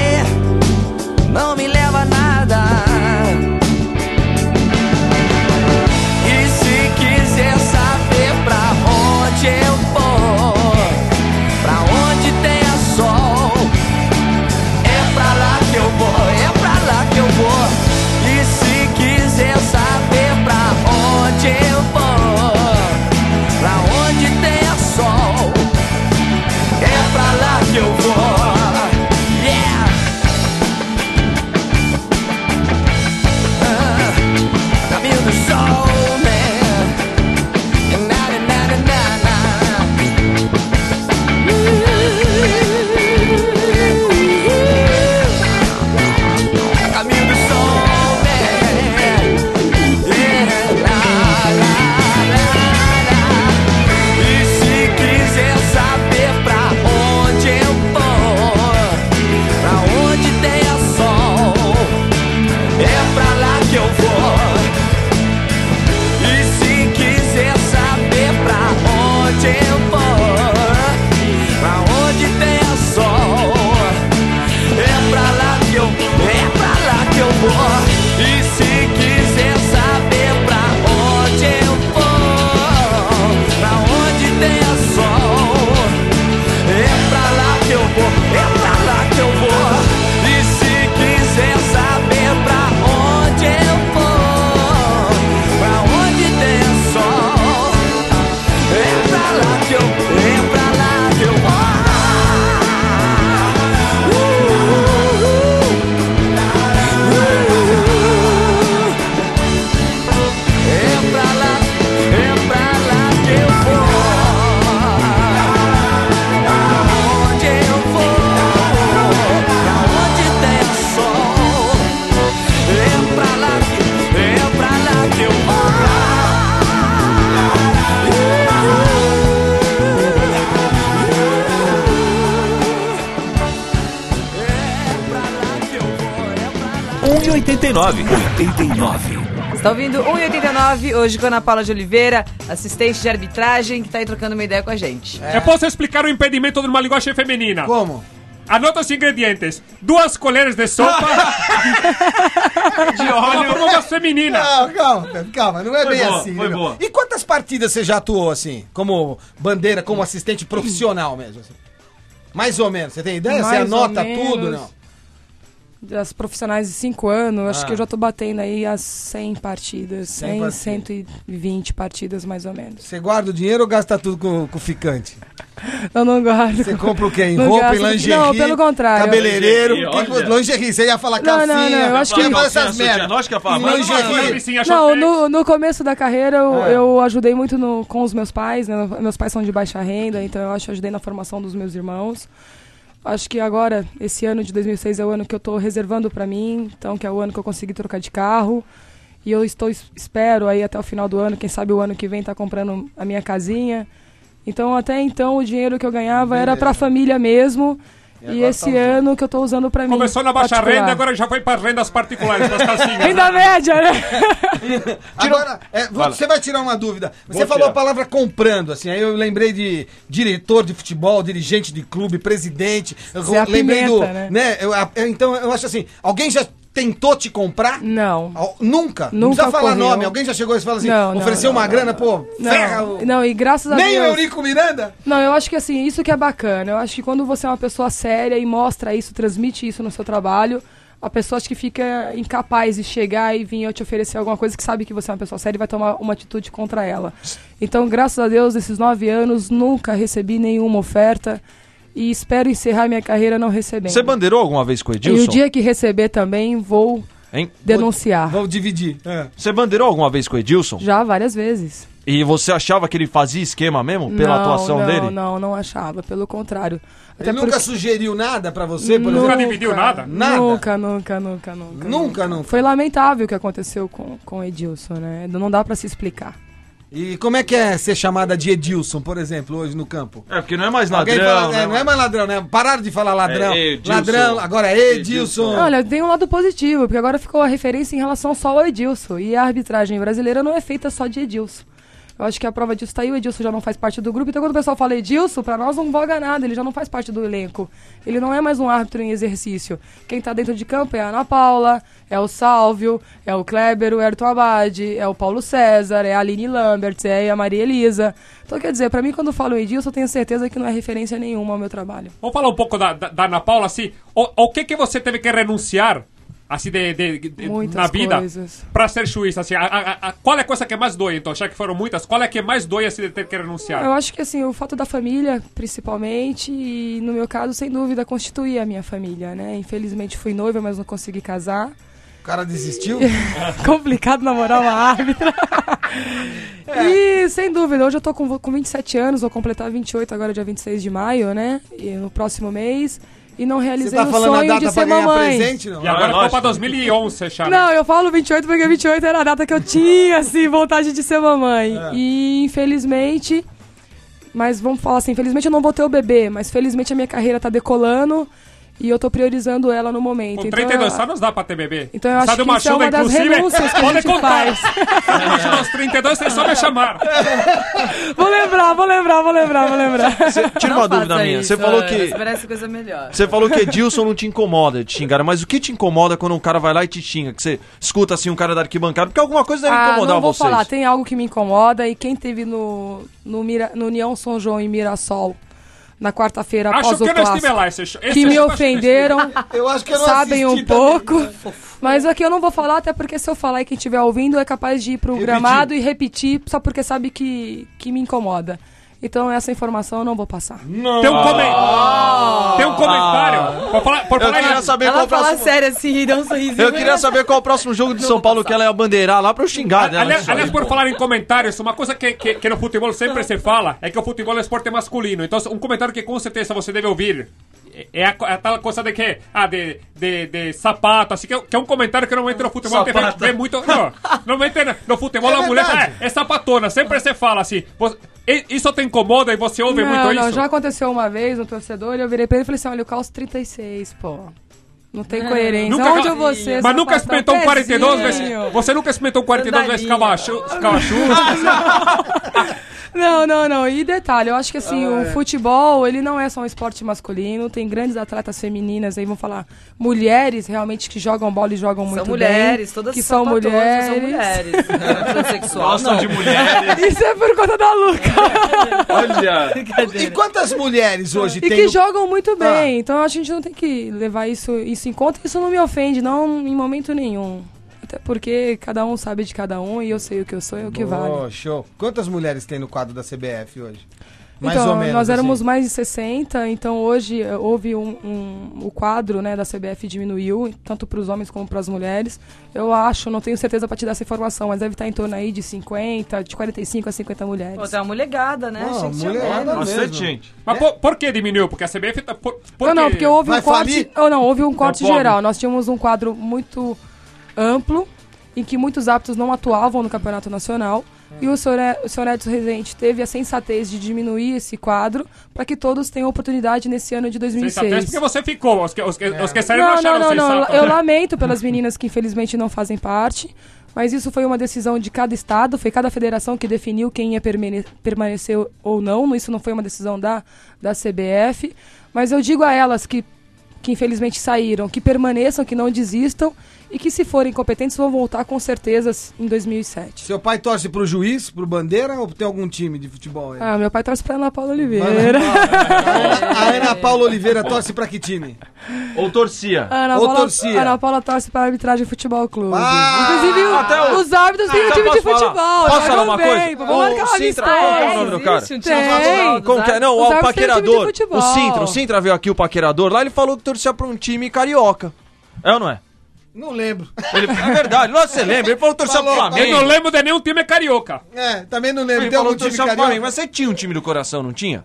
1,89. 89. Você tá ouvindo 1,89 hoje com a Ana Paula de Oliveira, assistente de arbitragem, que tá aí trocando uma ideia com a gente. Eu posso explicar o impedimento numa linguagem feminina. Como? Anota os ingredientes. Duas colheres de sopa de óleo. Uma voz feminina. Não, calma, calma, não é Foi bem boa, assim. foi né, boa. E quantas partidas você já atuou assim? Como bandeira, como assistente profissional mesmo? assim? Mais ou menos, você tem ideia? você Mais ou anota menos. tudo, não? Das profissionais de 5 anos, acho Ah. que eu já tô batendo aí as 100 partidas. 100 100, partidas. 120 partidas mais ou menos. Você guarda o dinheiro ou gasta tudo com, com o ficante? Eu não guardo. Você compra o quê? Em Não roupa, em gasto- lingerie? Não, pelo contrário. Cabeleireiro? Lingerie, Que lingerie, você ia falar Não, calcinha. não, não, eu acho que- Calcinha, essas merdas. lógico que ia falar, Em mas- lingerie. Não, chutei. no, no começo da carreira eu, É. eu ajudei muito no- com os meus pais, né? Meus pais são de baixa renda, então eu acho que ajudei na formação dos meus irmãos. Acho que agora, esse ano de 2006 é o ano que eu estou reservando para mim, então que é o ano que eu consegui trocar de carro. E eu estou espero aí até o final do ano, quem sabe o ano que vem tá comprando a minha casinha. Então até então o dinheiro que eu ganhava era para a família mesmo. E, agora esse tá ano que eu tô usando para mim. Começou na baixa particular. renda, agora já foi para rendas particulares, para as calcinhas. Renda média, né? Agora, é, você vai tirar uma dúvida. Você Vou falou tirar. a palavra comprando, assim, aí eu lembrei de diretor de futebol, dirigente de clube, presidente. Eu Você lembrei do. apimenta, né? né? eu- a- eu- então eu acho assim, alguém já tentou te comprar? Não. Al- Nunca? não Nunca precisa falar nome. Alguém já chegou e falou assim, Não, não, ofereceu não, uma não, grana, pô, ferra Não, o... não, e graças a Nem o Deus. Eurico Miranda? Não, eu acho que assim, isso que é bacana. Eu acho que quando você é uma pessoa séria e mostra isso, transmite isso no seu trabalho, a pessoa acho que fica incapaz de chegar e vir eu te oferecer alguma coisa que sabe que você é uma pessoa séria e vai tomar uma atitude contra ela. Então, graças a Deus, esses nove anos, nunca recebi nenhuma oferta e espero encerrar minha carreira não recebendo. Você bandeirou alguma vez com o e Edilson? o dia que receber também, vou Hein? denunciar. Vamos dividir. É. Você bandeirou alguma vez com o Edilson? Já várias vezes. E você achava que ele fazia esquema mesmo pela não, atuação não, dele? Não, não achava, pelo contrário. Até Ele nunca porque- sugeriu nada pra você, por Nunca exemplo? dividiu nada? Nada? Nunca, nunca, nunca, nunca. Nunca, nunca. Foi lamentável o que aconteceu com, com o Edilson, né? Não dá pra se explicar. E como é que é ser chamada de Edilson, por exemplo, hoje no campo? É, porque não é mais ladrão, fala, né, é, não é mais ladrão, né? Pararam de falar ladrão. É Edilson. ladrão, agora é Edilson. Olha, tem um lado positivo, porque agora ficou a referência em relação só ao Edilson. E a arbitragem brasileira não é feita só de Edilson. Eu acho que a prova disso tá aí, o Edilson já não faz parte do grupo. Então quando o pessoal fala Edilson, pra nós não voga nada, ele já não faz parte do elenco. Ele não é mais um árbitro em exercício. Quem tá dentro de campo é a Ana Paula, é o Sálvio, é o Kleber, o Ayrton Abad, é o Paulo César, é a Aline Lambert, é a Maria Elisa. Então quer dizer, pra mim quando eu falo Edilson, eu tenho certeza que não é referência nenhuma ao meu trabalho. Vamos falar um pouco da, da, da Ana Paula, assim, o, o que que você teve que renunciar, assim, de, de- de- Muitas na vida, coisas. pra ser juiz, assim, a, a- a- qual é a coisa que mais dói, então, já que foram muitas, qual é a que mais dói, assim, de ter que renunciar? Eu acho que assim, o fato da família, principalmente, e no meu caso, sem dúvida, constituía a minha família, né? Infelizmente fui noiva, mas não consegui casar. O cara desistiu? Complicado namorar uma árbitra. E sem dúvida, hoje eu tô com, com 27 anos, vou completar 28 agora, dia 26 de maio, né? E no próximo mês. E não realizei tá o sonho de ser mamãe. presente, não? E agora é ficou pra 2011, já, né? Não, eu falo 28 porque 28 era a data que eu tinha, assim, vontade de ser mamãe. É. E infelizmente. Mas vamos falar assim, infelizmente eu não vou ter o bebê, mas felizmente a minha carreira tá decolando e eu tô priorizando ela no momento. Com Então, 32 eu- anos dá pra ter bebê. Então eu acho de que isso é uma das inclusive, renúncias que a pode gente contar. faz. Depois dos 32, você só me chamar. Vou lembrar, vou lembrar, vou lembrar, vou lembrar. Tira Não uma dúvida faça minha. isso, Você falou que. Você merece coisa melhor. Você falou que Edilson não te incomoda de xingar, mas o que te incomoda quando um cara vai lá e te xinga? Que você escuta assim um cara da arquibancada, porque alguma coisa deve Ah, incomodar não vou vocês. falar, tem algo que me incomoda e quem teve no, no, Mira, no União São João em Mirassol na quarta-feira Acho após que o não clássico, lá. Esse, esse que me acho que eu não estive. ofenderam, Eu acho que eu não sabem um também. pouco. Mas aqui eu não vou falar, até porque se eu falar e quem estiver ouvindo é capaz de ir pro Repetir. gramado e repetir só porque sabe que, que me incomoda. Então essa informação eu não vou passar. Comen- Tem um comentário. Por Eu queria saber qual Ela o fala próximo. sério assim e dá um sorrisinho. Eu queria saber qual é o próximo jogo de São Paulo que ela ia bandeirar lá pra eu xingar dela. Aliás, Isso aí. aliás, por falar em comentários, uma coisa que, que, que no futebol sempre se fala é que o futebol é esporte masculino. Então, um comentário que com certeza você deve ouvir é a, é a tal coisa de que, ah, de, de, de sapato, assim, que, é- que é um comentário que normalmente no futebol te vê, muito. Não, normalmente no, no futebol É a mulher verdade. é, é sapatona, sempre se fala assim. você- isso te incomoda e você ouve não, muito não, isso? já aconteceu uma vez, um torcedor, e eu virei pra ele e falei assim, olha, eu calço 36, pô. Não tem coerência. Nunca- Onde eu vou ser? Mas nunca experimentou um 42 vezes. Você nunca experimentou um 42 vezes cavachu- cavachu? Não, não, não. E detalhe, eu acho que assim, o futebol, ele não é só um esporte masculino, tem grandes atletas femininas aí, vão falar, mulheres realmente que jogam bola e jogam muito São mulheres, bem. todas que são mulheres. São mulheres. É Gostam de mulheres. Isso é por conta da Luca. Olha. E quantas mulheres hoje E tem? que no- jogam muito bem. Ah. Então a gente não tem que levar isso, isso em conta. Isso não me ofende, não em momento nenhum. Até porque cada um sabe de cada um e eu sei o que eu sou e o que vale. Oh, show. Quantas mulheres tem no quadro da CBF hoje? Mais então, ou menos. nós éramos assim. mais de 60, então hoje eh, houve um, um- o quadro né, da CBF diminuiu, tanto para os homens como para as mulheres. Eu acho, não tenho certeza para te dar essa informação, mas deve estar em torno aí de 50, de 45 a 50 mulheres. Pô, tem uma molegada, né? Não, Achei que tinha molegada menos. Bastante gente. Mas por, por que diminuiu? Porque a CBF tá. Por, por não, não, porque houve Vai um corte. Oh, não, houve um corte pobre. geral. Nós tínhamos um quadro muito amplo, em que muitos árbitros não atuavam no campeonato nacional. E o senhor, E- o senhor Edson Rezende teve a sensatez de diminuir esse quadro para que todos tenham oportunidade nesse ano de Sensatez 2006. porque você ficou. Os que, os que, os que saíram Não, acharam não, não, não. sensato. Eu lamento pelas meninas que infelizmente não fazem parte. Mas isso foi uma decisão de cada estado, foi cada federação que definiu quem ia permane- permanecer ou não. Isso não foi uma decisão da, da CBF. Mas eu digo a elas que, que infelizmente saíram, que permaneçam, que não desistam e que se forem competentes vão voltar com certeza em 2007. Seu pai torce pro juiz, pro bandeira ou tem algum time de futebol? aí? Ah, meu pai torce pra Ana Paula Oliveira. Paula. A Ana Paula Oliveira torce pra que time? Ou torcia. Ana Ou Paula, torcia. Ana Paula torce para a arbitragem Futebol Clube. Ah, Inclusive, o- até o- os árbitros têm um Então, time de falar? futebol. Posso falar uma bem, coisa? Vamos O marcar uma Sintra- amistosa. qual que é o nome do cara? Tem. dos Como que é? Não, o paquerador. futebol. O Sintra. O Sintra veio aqui, o paquerador. Lá ele falou que torcia pra um time carioca. É ou não é? Não lembro. Ele- é verdade, você lembra. Ele falou que torcia pro Falou, Eu Flamengo. não lembro de nenhum time carioca. É, também não lembro. Ele Tem falou algum time torcia pro carioca? Flamengo. Mas você tinha um time do coração, não tinha?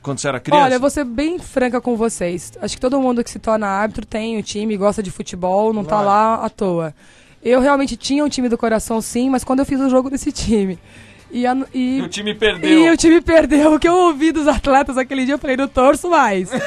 Quando você era criança? Olha, eu vou ser bem franca com vocês. Acho que todo mundo que se torna árbitro tem o time, gosta de futebol, não tá lá à toa. Eu realmente tinha um time do coração, sim, mas quando eu fiz o jogo desse time. E, a- e- E o time perdeu. e o time perdeu. O que eu ouvi dos atletas aquele dia, eu falei, não torço mais.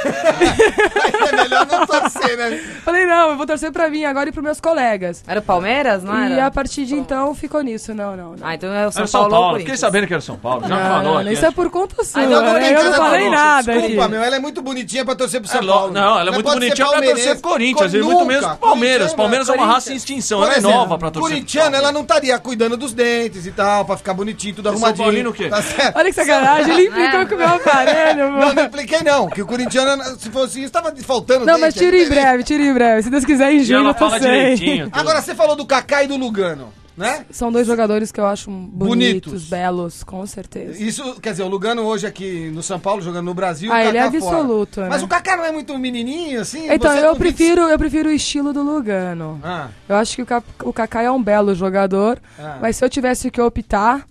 É melhor não torcer, né? falei, não, eu vou torcer pra mim agora e pros meus colegas. Era o Palmeiras, não E era? a partir de então ficou nisso, não, não. não. Ah, então é o São, Era São Paulo, Paulo. ou Fiquei sabendo que era São Paulo. Já Não, falou não, isso é por conta sua. então né? Eu não é falei nada Desculpa, aqui. meu, ela é muito bonitinha pra torcer pro São É, Paulo. lo- não, ela é muito bonitinha pra torcer pro Corinthians. Co- E muito menos pro Palmeiras. Palmeiras é uma raça em extinção. Ela é exemplo, nova pra torcer Corintiana, ela não estaria cuidando dos dentes e tal, pra ficar bonitinho, tudo arrumadinho. Paulino o quê? Tá certo? Olha que sacanagem, ele implicou com o meu aparelho, Não, mano. não impliquei não, que o corintiano, se fosse isso, tava faltando Não, dente, mas tira em breve, tira em breve. Se Deus quiser, em junho eu tô sem. Agora, você falou do Kaká e do Lugano, né? São dois jogadores que eu acho bonitos, Bonitos. belos, com certeza. Isso, quer dizer, o Lugano hoje aqui no São Paulo, jogando no Brasil, Ah, o ele é absoluto, né? Mas o Kaká não é muito menininho, assim? Então, Você eu com 20 prefiro, eu prefiro o estilo do Lugano. Ah, Eu acho que o, o Kaká é um belo jogador, Ah. mas se eu tivesse que optar,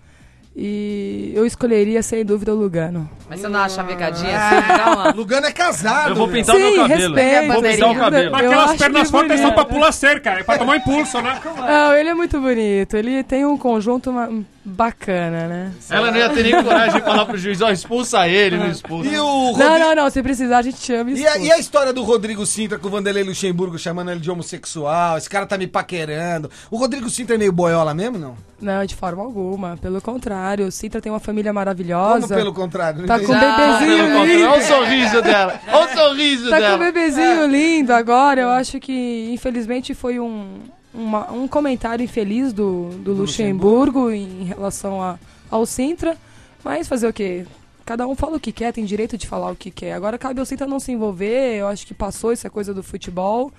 e eu escolheria sem dúvida o Lugano. Mas você não dá uma chavecadinha assim? Dá uma... Lugano é casado. Eu vou meu. pintar o meu cabelo. respeito. Vou pintar o cabelo. Mas aquelas pernas fortes são bonito. pra pular cerca, é pra tomar impulso, né? Não, ele é muito bonito. Ele tem um conjunto bacana, né? Ela não ia ter nem coragem de falar pro juiz, ó, expulsa ele, não expulsa. E o Não, Rodrigo... não, não. Se precisar, a gente chama e E a, e a história do Rodrigo Sintra com o Vanderlei Luxemburgo chamando ele de homossexual? Esse cara tá me paquerando. O Rodrigo Sintra é meio boiola mesmo, não? Não, de forma alguma. Pelo contrário, o Sintra tem uma família Como maravilhosa. pelo contrário? Não Tá entendi. com um bebezinho lindo. Olha o sorriso dela. Olha o sorriso Tá com um dela. bebezinho lindo agora. Eu acho que, infelizmente, foi um, uma- um comentário infeliz do, do Luxemburgo em relação a, ao Sintra. Mas fazer o quê? Cada um fala o que quer, tem direito de falar o que quer. Agora cabe ao Sintra não se envolver. Eu acho que passou essa coisa do futebol.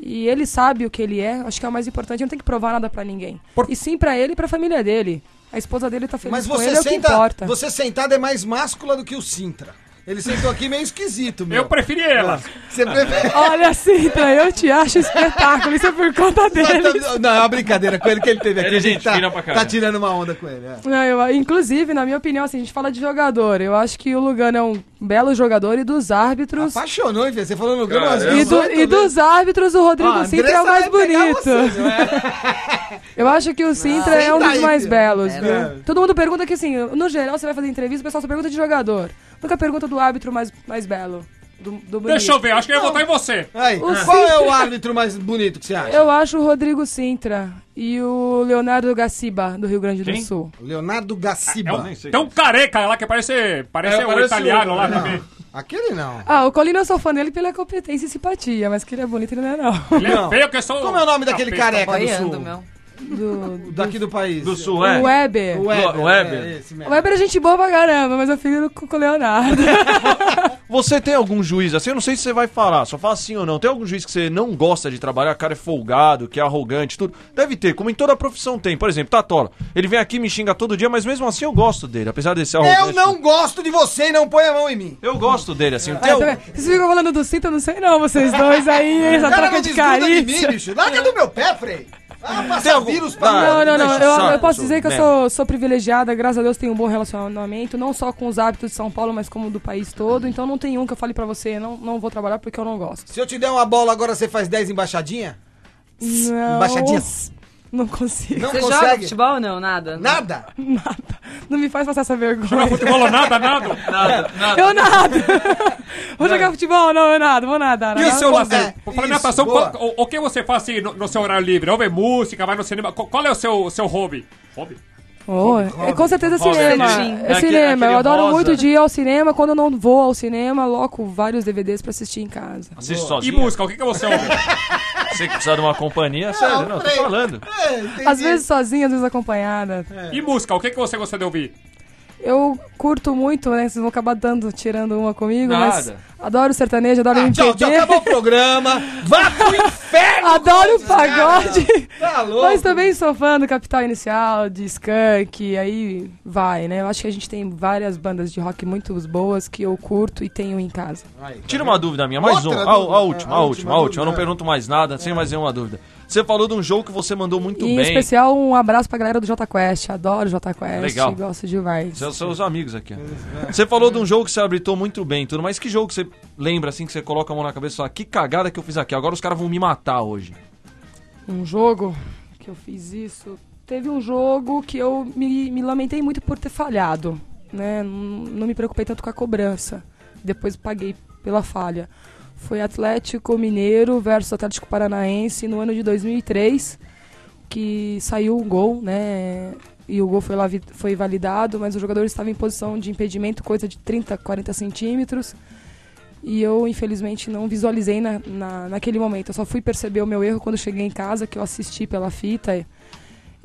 E ele sabe o que ele é. Acho que é o mais importante. Não tem que provar nada pra ninguém. E sim pra ele e pra família dele. A esposa dele tá feliz Mas com você, ele, é o que senta, importa. você sentado é mais máscula do que o Sintra. Ele sentou aqui meio esquisito, meu. Eu preferi ela. Você prefere... Olha, Sintra, eu te acho espetáculo. Isso é por conta dele. Não, é uma brincadeira com ele que ele teve aqui. Ele é A gente gente tá, tá tirando uma onda com ele. é. Não, eu, inclusive, na minha opinião, assim, a gente fala de jogador. Eu acho que o Lugano é um belo jogador e dos árbitros. Apaixonou, hein? Você falou no Lugano Cara, umas E, do- 18 e dos árbitros, o Rodrigo Ó, a Sintra é o mais bonito. você, viu? Eu acho que o Sintra é um dos aí, mais belos, É, viu? né? Todo mundo pergunta que, assim, no geral, você vai fazer entrevista, o pessoal só pergunta de jogador. Nunca pergunta do árbitro mais, mais belo. do, do Deixa eu bonito. ver, acho que eu ia votar em você. Aí, O qual é o árbitro mais bonito que você acha? Eu acho o Rodrigo Sintra e o Leonardo Gaciba, do Rio Grande do Quem? Sul. Leonardo É Gaciba. um, tem um careca lá que parece, parece É, o parece italiano o- lá Não, também. aquele não. Ah, o Colina eu sou fã dele pela competência e simpatia, mas que ele é bonito ele não é não. Ele é Não. feio que sou... Como é o nome daquele careca do Boiando, sul? meu. Do, Daqui do país. Do sul, é? o Weber. O Weber. O Weber. é esse O. Weber é gente boa pra caramba, mas eu fico com o Leonardo. Você tem algum juiz, assim, eu não sei se você vai falar, só fala sim ou não. Tem algum juiz que você não gosta de trabalhar, o cara é folgado, que é arrogante, tudo? Deve ter, como em toda profissão tem. Por exemplo, Tatola. Ele vem aqui e me xinga todo dia, mas mesmo assim eu gosto dele, apesar de ser arrogante. Eu não gosto de você e não põe a mão em mim. Eu gosto dele, assim. Tem Ah, algum- também. Vocês ficam falando do Cinta, eu não sei não, vocês dois aí, essa cara troca não de bicho. Larga do meu pé, Frei. Ah, passa algum- vírus pra. Não, não, não. Eu, eu posso dizer que eu sou, sou privilegiada, graças a Deus tenho um bom relacionamento, não só com os hábitos de São Paulo, mas como do país todo. Então não tem um que eu fale pra você, não, não vou trabalhar porque eu não gosto. Se eu te der uma bola agora, você faz 10 embaixadinha? Não, Embaixadinhas. Não consigo. Não Você joga consegue? futebol ou não? Nada? Nada? Nada. Não me faz passar essa vergonha. Jogar futebol ou nada, nada. Nada, nada. Eu nada. vou jogar futebol? Não, eu nada, vou nadar. E o seu lazer? Qual- o, o que você faz assim no, no seu horário livre? Ouve música, vai no cinema? Qual, qual é o seu, seu hobby? Hobby? Oh, é com certeza Hobby. cinema. É, É aquele- cinema. aquele eu adoro rosa. muito de ir ao cinema. Quando eu não vou ao cinema, loco vários DVDs pra assistir em casa. Assiste E sozinho. música, o que, que você ouve? Você que precisa de uma companhia, sério, não, tô falando. É. Às vezes sozinha, às vezes acompanhada. E música, o que, que você gosta de ouvir? Eu curto muito, né? Vocês vão acabar dando, tirando uma comigo, mas Nada. adoro sertanejo, adoro Ah, MPB. tchau, tchau, acabou o programa. Vá pro inferno! Adoro esses pagode. caras. Tá louco? Mas também sou fã do Capital Inicial, de Skank, aí vai, né? Eu acho que a gente tem várias bandas de rock muito boas que eu curto e tenho em casa. Aí, tá Tira uma dúvida minha, mais Outra uma. A, a dúvida. última, A a última última, a última. Eu não pergunto mais nada, sem mais nenhuma dúvida. Você falou de um jogo que você mandou muito e em bem. especial um abraço pra galera do Jota Quest. Adoro Jota Quest, Legal. gosto demais. São seus amigos aqui. Você falou de um jogo que você habilitou muito bem, tudo, mas que jogo que você lembra assim que você coloca a mão na cabeça e fala, que cagada que eu fiz aqui, agora os caras vão me matar hoje. Um jogo que eu fiz isso. Teve um jogo que eu me, me lamentei muito por ter falhado, né? Não, não me preocupei tanto com a cobrança. Depois paguei pela falha. Foi Atlético Mineiro versus Atlético Paranaense no ano de 2003, que saiu um gol, né? E o gol foi, lá, foi validado, mas o jogador estava em posição de impedimento, coisa de 30, 40 centímetros. E eu, infelizmente, não visualizei na, na, naquele momento. Eu só fui perceber o meu erro quando cheguei em casa, que eu assisti pela fita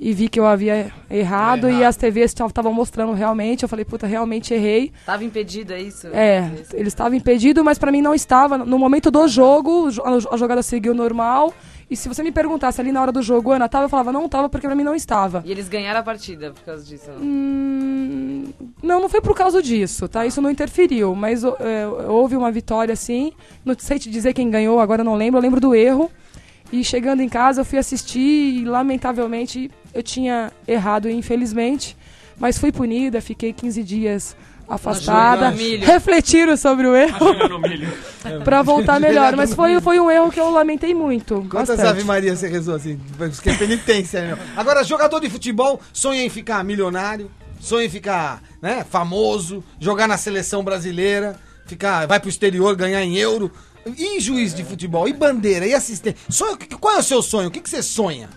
e, vi que eu havia errado, e as TVs estavam mostrando realmente. Eu falei, puta, realmente errei. Tava impedido, é isso? É, ele estava impedido, mas pra mim não estava. No momento do jogo, jo- a jogada seguiu normal. E se você me perguntasse ali na hora do jogo, Ana, tava? Eu falava, não tava, porque pra mim não estava. E eles ganharam a partida por causa disso. Hum, não, não foi por causa disso, tá? Isso não interferiu, mas é, houve uma vitória sim. Não sei te dizer quem ganhou, agora eu não lembro, eu lembro do erro. E chegando em casa eu fui assistir e lamentavelmente eu tinha errado, infelizmente. Mas fui punida, fiquei 15 dias afastada, refletiram sobre o erro pra voltar melhor. Mas foi, foi um erro que eu lamentei muito. Quantas bastante. Ave Maria você rezou assim? Porque é penitência, né? meu? Agora, jogador de futebol sonha em ficar milionário, sonha em ficar né, famoso, jogar na seleção brasileira, ficar, vai pro exterior ganhar em euro. E juiz de futebol? E bandeira? E assistente? Sonho, qual é o seu sonho? O que, que você sonha?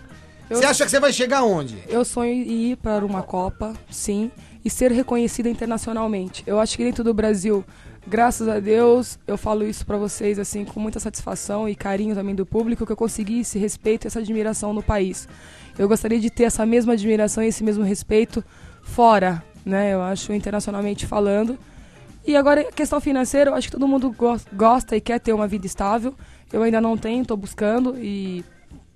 Eu- Você acha que você vai chegar onde? Eu sonho em ir para uma Copa, sim, e ser reconhecida internacionalmente. Eu acho que dentro do Brasil, graças a Deus, eu falo isso para vocês assim com muita satisfação e carinho também do público que eu consegui esse respeito e essa admiração no país. Eu gostaria de ter essa mesma admiração e esse mesmo respeito fora, né? Eu acho internacionalmente falando. E agora, questão financeira, eu acho que todo mundo gos- gosta e quer ter uma vida estável. Eu ainda não tenho, estou buscando e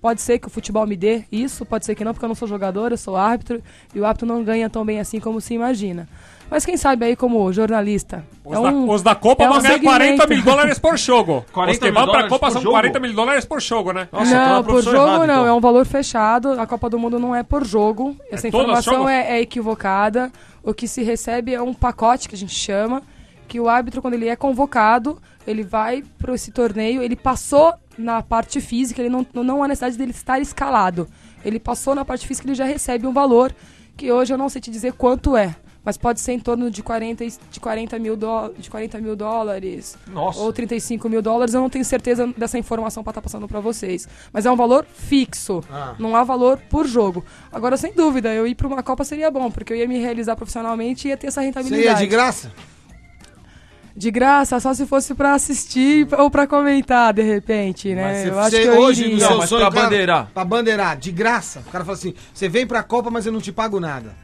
pode ser que o futebol me dê isso, pode ser que não, porque eu não sou jogador, eu sou árbitro e o árbitro não ganha tão bem assim como se imagina. Mas quem sabe aí como jornalista. Os, da, os da Copa é um vão ganhar 40 segmento. mil dólares por jogo. 40 Os que vão pra Copa são jogo? 40 mil dólares por jogo, né? Nossa, não, por jogo errada, não, então. é um valor fechado. A Copa do Mundo não é por jogo. Essa todos os informação é, é equivocada. O que se recebe é um pacote que a gente chama, que o árbitro, quando ele é convocado, ele vai para esse torneio, ele passou na parte física, ele não, não há necessidade dele estar escalado. Ele passou na parte física, ele já recebe um valor, que hoje eu não sei te dizer quanto é. mas pode ser em torno de 40, e- de 40, mil, dó- de 40 mil dólares Nossa. ou 35 mil dólares. Eu não tenho certeza dessa informação para estar passando para vocês. Mas é um valor fixo, Ah. não há valor por jogo. Agora, sem dúvida, eu ir para uma Copa seria bom, porque eu ia me realizar profissionalmente e ia ter essa rentabilidade. ia de graça? De graça, só se fosse pra assistir ou pra comentar, de repente, né? Eu acho você que eu hoje, iria. no Não, seu mas sonho, pra o cara- bandeirar. Pra bandeirar, de graça. O cara fala assim: você vem pra Copa, mas eu não te pago nada.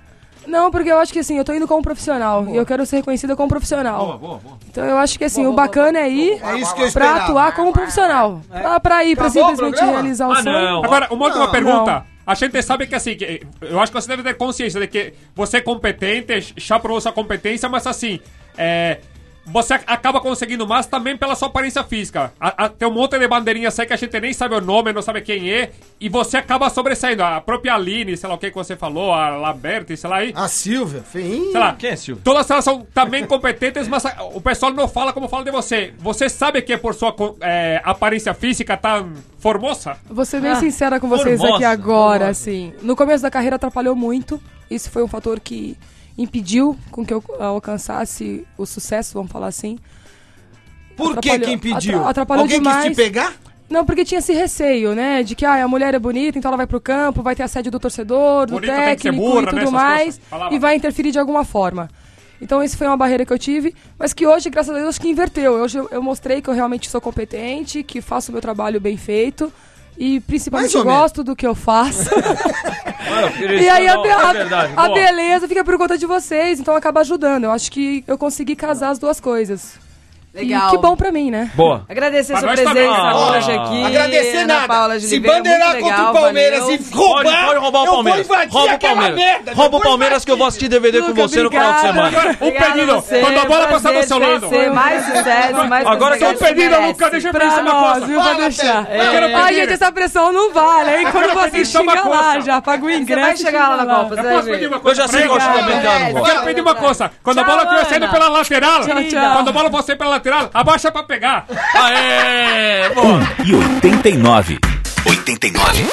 Não, porque eu acho que assim, eu tô indo como profissional e eu quero ser reconhecida como profissional. Boa, boa, boa. Então eu acho que assim, o bacana é ir É isso que eu pra atuar como profissional. Pra, pra ir, pra Acabou o simplesmente programa? realizar o Ah, sonho. não. Agora, uma última pergunta. não. A gente sabe que assim, que, eu acho que você deve ter consciência de que você é competente, já provou sua competência, mas assim, é, você ac- acaba conseguindo mais também pela sua aparência física. A- a- tem um monte de bandeirinhas aí que a gente nem sabe o nome, não sabe quem é, e você acaba sobressaindo. A própria Aline, sei lá o que que você falou, a Lamberti, sei lá aí. A Silvia, feinha. Sei lá, Quem é Silvio? Todas elas são também competentes, mas a- o pessoal não fala como fala de você. Você sabe que é por sua é, aparência física tão formosa? Vou ser bem sincera com vocês Formosa, aqui agora, assim. No começo da carreira atrapalhou muito. Isso foi um fator que impediu com que eu alcançasse o sucesso, vamos falar assim. Por que atrapalhou- que impediu? atra- atrapalhou Alguém demais. quis te pegar? Não, porque tinha esse receio, né? De que ah, a mulher é bonita, então ela vai pro campo, vai ter assédio do torcedor, do Bonita técnico burra, e né? tudo Essas mais. E vai interferir de alguma forma. Então, isso foi uma barreira que eu tive, mas que hoje, graças a Deus, acho que inverteu. Hoje eu, eu mostrei que eu realmente sou competente, que faço o meu trabalho bem feito. E principalmente Mais ou menos. gosto do que eu faço. E aí a, be- é a- verdade. a boa. beleza fica por conta de vocês, então acaba ajudando. Eu acho que eu consegui casar as duas coisas. Legal. E que bom pra mim, né? Boa. Agradecer Pra sua nós presença hoje aqui. Agradecer Ana nada. Paula de Se Oliveira, bandeirar muito contra legal, o Palmeiras valeu. e roubar, Pode, pode roubar o eu Palmeiras. Rouba o Palmeiras. merda. Rouba o Palmeiras que eu vou assistir DVD com Luca, você no final de semana. Um Obrigada pedido, você, quando a bola passar do seu lado. Mais sucesso, mais Agora que eu pedido, merece. Luca, deixa eu pensar uma coisa. viu? Vou Fala, deixar. Eu Ai, gente, essa pressão não vale, hein? Quando você só chega lá, já paga o Você ingresso. vai chegar lá na Copa, você Eu vai posso pedir uma Eu coisa já pra sei que eu acho É, Eu quero pedir uma coisa. Quando a bola estiver saindo pela lateral, quando a bola for sair pela lateral, abaixa pra pegar. Aê! Boa. e 89. 89.